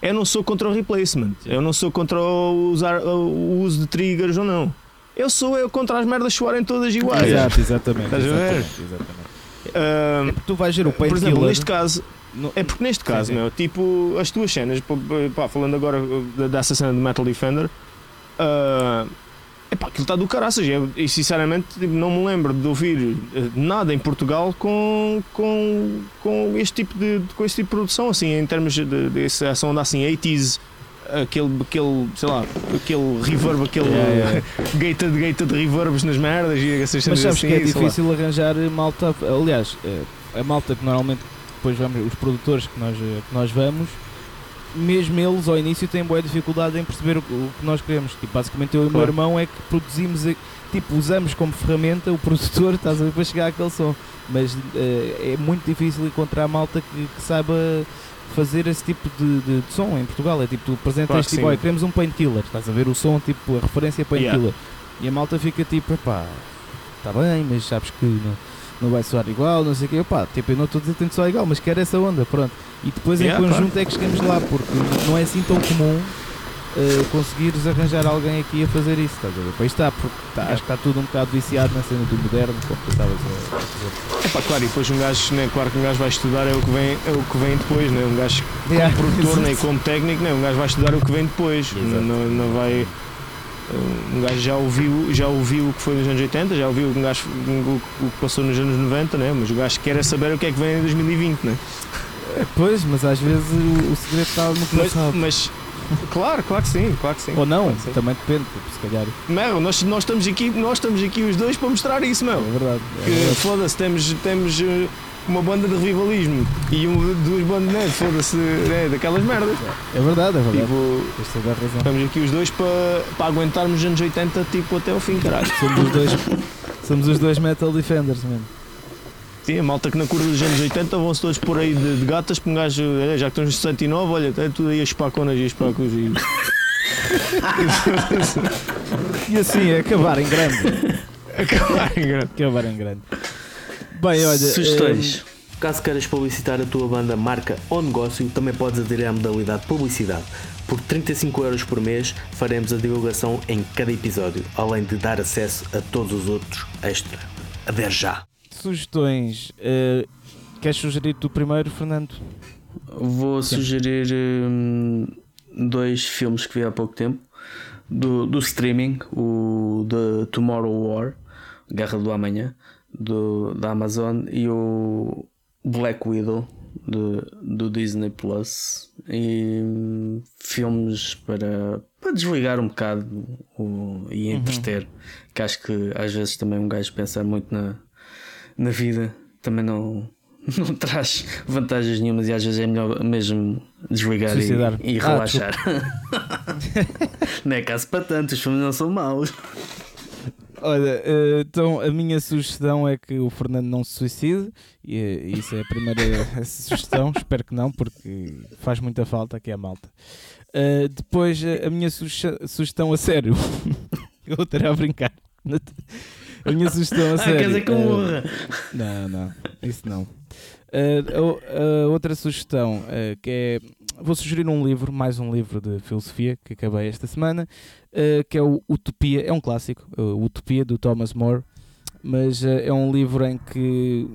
Eu não sou contra o replacement. Eu não sou contra o, usar, o uso de triggers ou não. Eu sou eu contra as merdas soarem todas iguais. Exato, exatamente. Estás a ver? exatamente. Ah, É tu vais ver o por exemplo, neste caso. no- É porque neste caso, sim. meu, tipo, as tuas cenas, pá, falando agora uh, dessa cena de Metal Defender, uh, epá, aquilo está do caraças. Eu, e sinceramente tipo, não me lembro de ouvir uh, nada em Portugal com, com, com este tipo de, com este tipo de produção, assim, em termos de, de essa onda assim, 80s. Aquele, aquele, sei lá, aquele reverb, aquele Yeah, yeah. (laughs) gated, gated reverbs nas merdas e essas Mas sabes assim, que é lá. difícil arranjar malta. Aliás, eh, a malta que normalmente depois vamos, os produtores que nós, eh, que nós vamos, mesmo eles ao início têm boa dificuldade em perceber o, que- o que nós queremos. Tipo, basicamente eu e o meu irmão é que produzimos, tipo, usamos como ferramenta o produtor, (laughs) estás a ver, para chegar àquele som. Mas eh, é muito difícil encontrar malta que, que saiba fazer esse tipo de, de- de som em Portugal. É tipo, tu apresentas Claro que tipo, olha, queremos um painkiller, estás a ver o som, tipo, a referência é painkiller. Yeah. E a malta fica tipo, pá, está bem, mas sabes que não, não vai soar igual, não sei o quê. Pá, tipo, eu não estou a dizer que tem de soar igual, mas quero essa onda, pronto. E depois Yeah, em conjunto é que chegamos lá, porque não é assim tão comum eh, conseguires arranjar alguém aqui a fazer isso, estás a ver? Pois está, porque tá- acho que está tudo um bocado viciado na cena do moderno, como tu estavas a a dizer. É pá, claro, e depois um gajo, né, claro que um gajo vai estudar é o que vem, é o que vem depois, né? Um gajo Yeah, como (laughs) produtor nem exato. como técnico, né? um gajo vai estudar o que vem depois. Não, não, não vai. Um gajo já ouviu, já ouviu o que foi nos anos 80, já ouviu um gajo, o, o que passou nos anos 90, né? mas o gajo quer é saber o que é que vem em 2020. Né? Pois, mas às vezes o, o segredo está no que não Mas, sabe. mas, claro, claro que sim, claro que sim. Ou não, Claro também depende, tipo, se calhar. Meu, nós, nós, estamos aqui, nós estamos aqui os dois para mostrar isso, meu. É verdade. É Que, verdade. foda-se, temos, temos eh, uma banda de rivalismo e um, duas bandas, né, foda-se, né, daquelas merdas. É verdade, é verdade. Tipo, a razão. estamos aqui os dois para, para aguentarmos os anos 80 tipo, até ao fim, caralho. Somos os dois, somos os dois Metal Defenders, mesmo. Sim, a malta que na curva dos anos 80 vão-se todos por aí de, de gatas, para um gajo, eh, já que estamos nos 69, olha, é tudo aí as espaconas e as espacos (laughs) e. E assim, é acabar em grande. (laughs) Acabar em grande. Acabar em grande. Bem, olha. Sugestões. Caso queiras publicitar a tua banda, marca ou negócio, também podes aderir à modalidade publicidade. Por 35 euros por mês faremos a divulgação em cada episódio, além de dar acesso a todos os outros extra. Adere já! Sugestões. eh, queres sugerir tu primeiro, Fernando? Vou sugerir hum, dois filmes que vi há pouco tempo do, do streaming: o The Tomorrow War, Guerra do Amanhã, do, da Amazon, e o Black Widow do, do Disney Plus. E hum, filmes para, para desligar um bocado o, e entreter, que acho que às vezes também um gajo pensar muito na, na vida também não, (laughs) não traz vantagens nenhumas e às vezes é melhor mesmo desligar e, e Ah, relaxar. (laughs) não é caso para tanto, os filmes não são maus. Olha, eh, então a minha sugestão é que o Fernando não se suicide. E eh, isso é a primeira (laughs) sugestão. Espero que não, porque faz muita falta aqui à malta. Eh, depois, a minha suge- sugestão a sério. Eu estarei a brincar. A (laughs) minha sugestão a Ah, sério. quer dizer que eu eh, morra. Não, não, isso não. Uh, a outra sugestão uh, que é vou sugerir um livro, mais um livro de filosofia que acabei esta semana, uh, que é o Utopia, é um clássico, uh, Utopia do Thomas More, mas uh, é um livro em que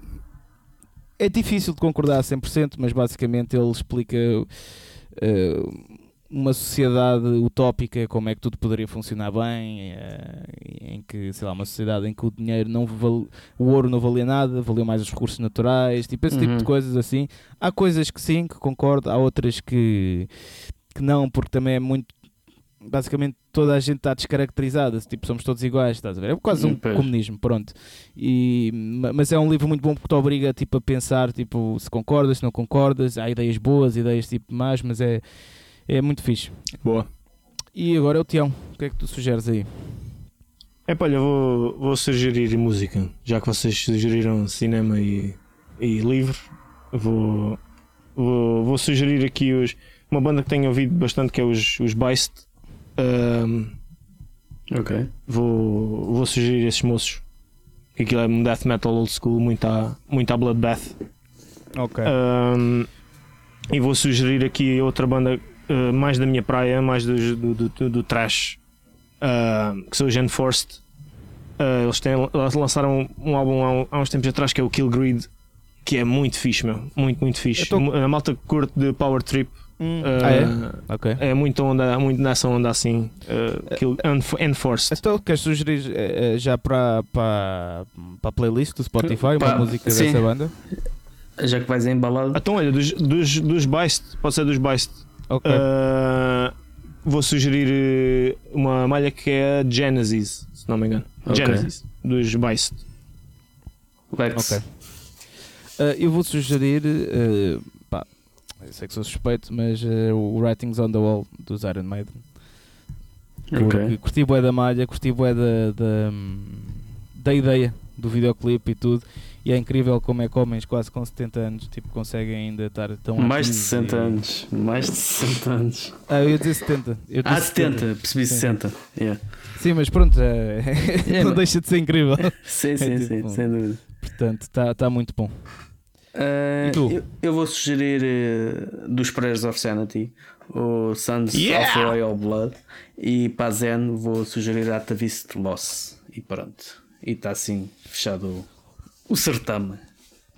é difícil de concordar a 100%, mas basicamente ele explica uh, uma sociedade utópica, como é que tudo poderia funcionar bem, uh, em que, sei lá, uma sociedade em que o dinheiro não val o ouro não valia nada, valeu mais os recursos naturais, tipo esse tipo Uhum. de coisas assim. Há coisas que sim, que concordo, há outras que, que não, porque também é muito. Basicamente toda a gente está descaracterizada, tipo, somos todos iguais, estás a ver? É quase um pois. comunismo, pronto. E, ma- mas é um livro muito bom porque te obriga tipo, a pensar tipo, se concordas, se não concordas, há ideias boas, ideias tipo más, mas é, é muito fixe. Boa. E agora é o Tião, o que é que tu sugeres aí? É pá, olha, vou, vou sugerir música. Já que vocês sugeriram cinema e, e livro, vou, vou, vou sugerir aqui os, uma banda que tenho ouvido bastante que é os, os Beist. Ahm, Ok. vou, vou sugerir esses moços. aquilo é um death metal old school, muita, muita bloodbath. Ok. Um, e vou sugerir aqui outra banda uh, mais da minha praia, mais do, do, do, do trash, uh, que são os Enforced. Uh, eles, têm, lançaram um álbum há, há, uns tempos atrás que é o Kill Greed, que é muito fixe, meu. Muito, muito fixe. tô... A malta que curte de Power Trip. Hum. ah, é? Okay. é muito, onda, muito nessa onda assim. Kill, Enforced. Então, queres sugerir já para, para, para a playlist do Spotify uma música sim. dessa banda? Já que vais embalado. Então, olha, dos, dos, dos Beist, pode ser dos Beist. Ok. Uh, vou sugerir uma malha que é a Genesis, se não me engano. Ok. Genesis, dos Beist. Lex. Ok. Uh, eu vou sugerir, uh, pá, sei que sou suspeito, mas uh, o Writings on the Wall dos Iron Maiden. Ok. Curti bué da malha, curti bué da, da, da ideia do videoclipe e tudo. E é incrível como é que homens quase com 70 anos tipo, conseguem ainda estar tão Mais de ativos 60 e- anos. Mais de 60 anos. Ah, eu ia dizer 70. Eu Ah, disse 70. Percebi Sim. 60. Yeah. Sim, mas pronto, é... É, (laughs) não deixa de ser incrível. Sim, É sim, tipo sim. um- Sem dúvida. Portanto, está tá muito bom. Tu? Eu, eu vou sugerir eh, dos Prayers of Sanity o Sons Yeah! of Royal Blood e para a Zen vou sugerir Atavist Loss e pronto. E está assim fechado o, certame.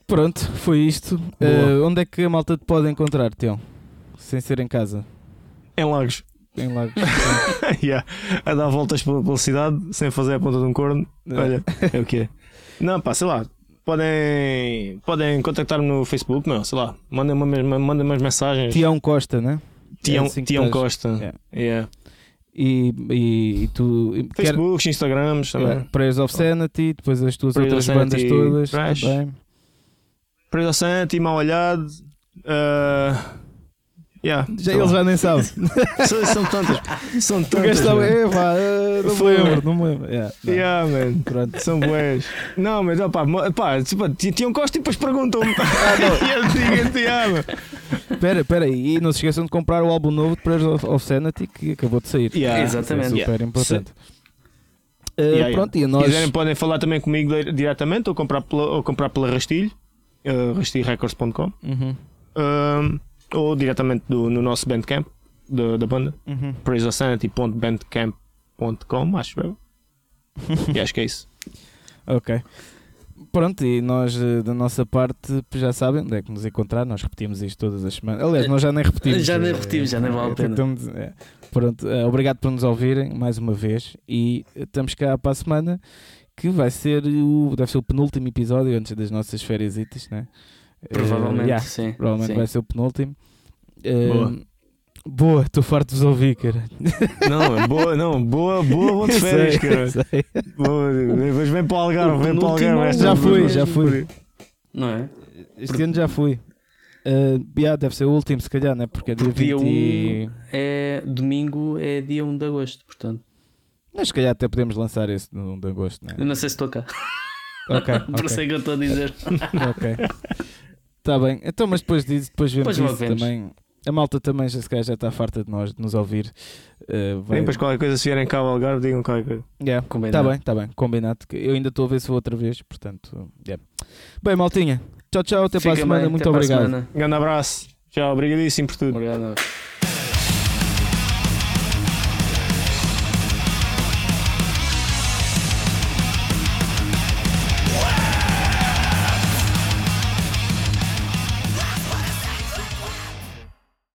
Pronto, foi isto. Ah, onde é que a malta te pode encontrar, Tião? Sem ser em casa? Em Lagos. Em Lagos. (laughs) yeah. A dar voltas pela, pela cidade sem fazer a ponta de um corno. Olha, é o que é. Não, pá, sei lá. Podem, podem contactar-me no Facebook, meu, sei lá. Mandem uma, mesma- mandem umas mensagens. Tião Costa, né? Tião, é assim Tião. Costa. Yeah. Yeah. E, e, e tu. e quer- Instagrams também. Yeah, Prayers of Sanity, depois as tuas Prayers outras of bandas Sanity, todas Trash. também. Preto Santi, mal olhado. Uh, yeah, Já, sei ele lá. já nem sabe. (laughs) São, são tantas. São tantas. estava. eh, não me lembro, não me lembro. Yeah, não. Yeah, man. Pronto. São boés. Não, mas opá, pá, tipo, ti- tinham Costa e depois perguntam-me. (laughs) E eu digo, te amo. Espera, espera aí. E não se esqueçam de comprar o álbum novo de Prayers of, of Sanity que acabou de sair. Yeah. Exatamente. É super importante. Eh, Yeah, yeah. Pronto, e a Se nós. quiserem, podem falar também comigo di- diretamente ou comprar pela, ou comprar pela Rastilho, uh, rastilrecords.com, Uhum, um, ou diretamente do- no nosso Bandcamp da, da banda, uhum. praiseofsanity.bandcamp.com, acho eu. (laughs) e acho que é isso. Ok. Pronto, e nós eh, da nossa parte já sabem onde é que nos encontrar. Nós repetimos isto todas as semanas. Aliás, nós já nem repetimos. Já nem eh, repetimos, já nem vale a pena. tentamos, é. Pronto, obrigado por nos ouvirem mais uma vez. E estamos cá para a semana que vai ser o, deve ser o penúltimo episódio antes das nossas férias, né? Provavelmente, yeah, sim. provavelmente sim. vai ser o penúltimo. Eh, Boa. Boa, estou farto de vos ouvir, cara. Não, é boa, não, boa, boa, vou de (laughs) férias, cara. Sei. Boa, Mas vem para o Algarve, vem para o Algarve. esta Já fui, já fui. Não é? Este ano já fui. Uh, yeah, deve ser o último, se calhar, né? Porque é dia Dia 20 e... É domingo, é dia 1 de agosto, portanto. Mas se calhar até podemos lançar esse no 1 de agosto, né? Eu não sei se estou cá. Ok, (laughs) Por isso ok. é que eu estou a dizer. (laughs) ok. Está bem. Então, mas depois disso, depois vemos Depois isso vemos. também. A malta também já, se calhar, já está farta de, nós, de nos ouvir. Uh, vai... Bem, depois qualquer coisa, se vierem cá ao Algarve, digam qualquer coisa. Yeah. Combinado. Está bem, está bem. Combinado. que Eu ainda estou a ver se vou outra vez, portanto. Yeah. Bem, maltinha. Tchau, tchau. Até para a semana. bem, Muito até para a obrigado. semana. Grande abraço. Tchau, obrigadíssimo por tudo. Obrigado.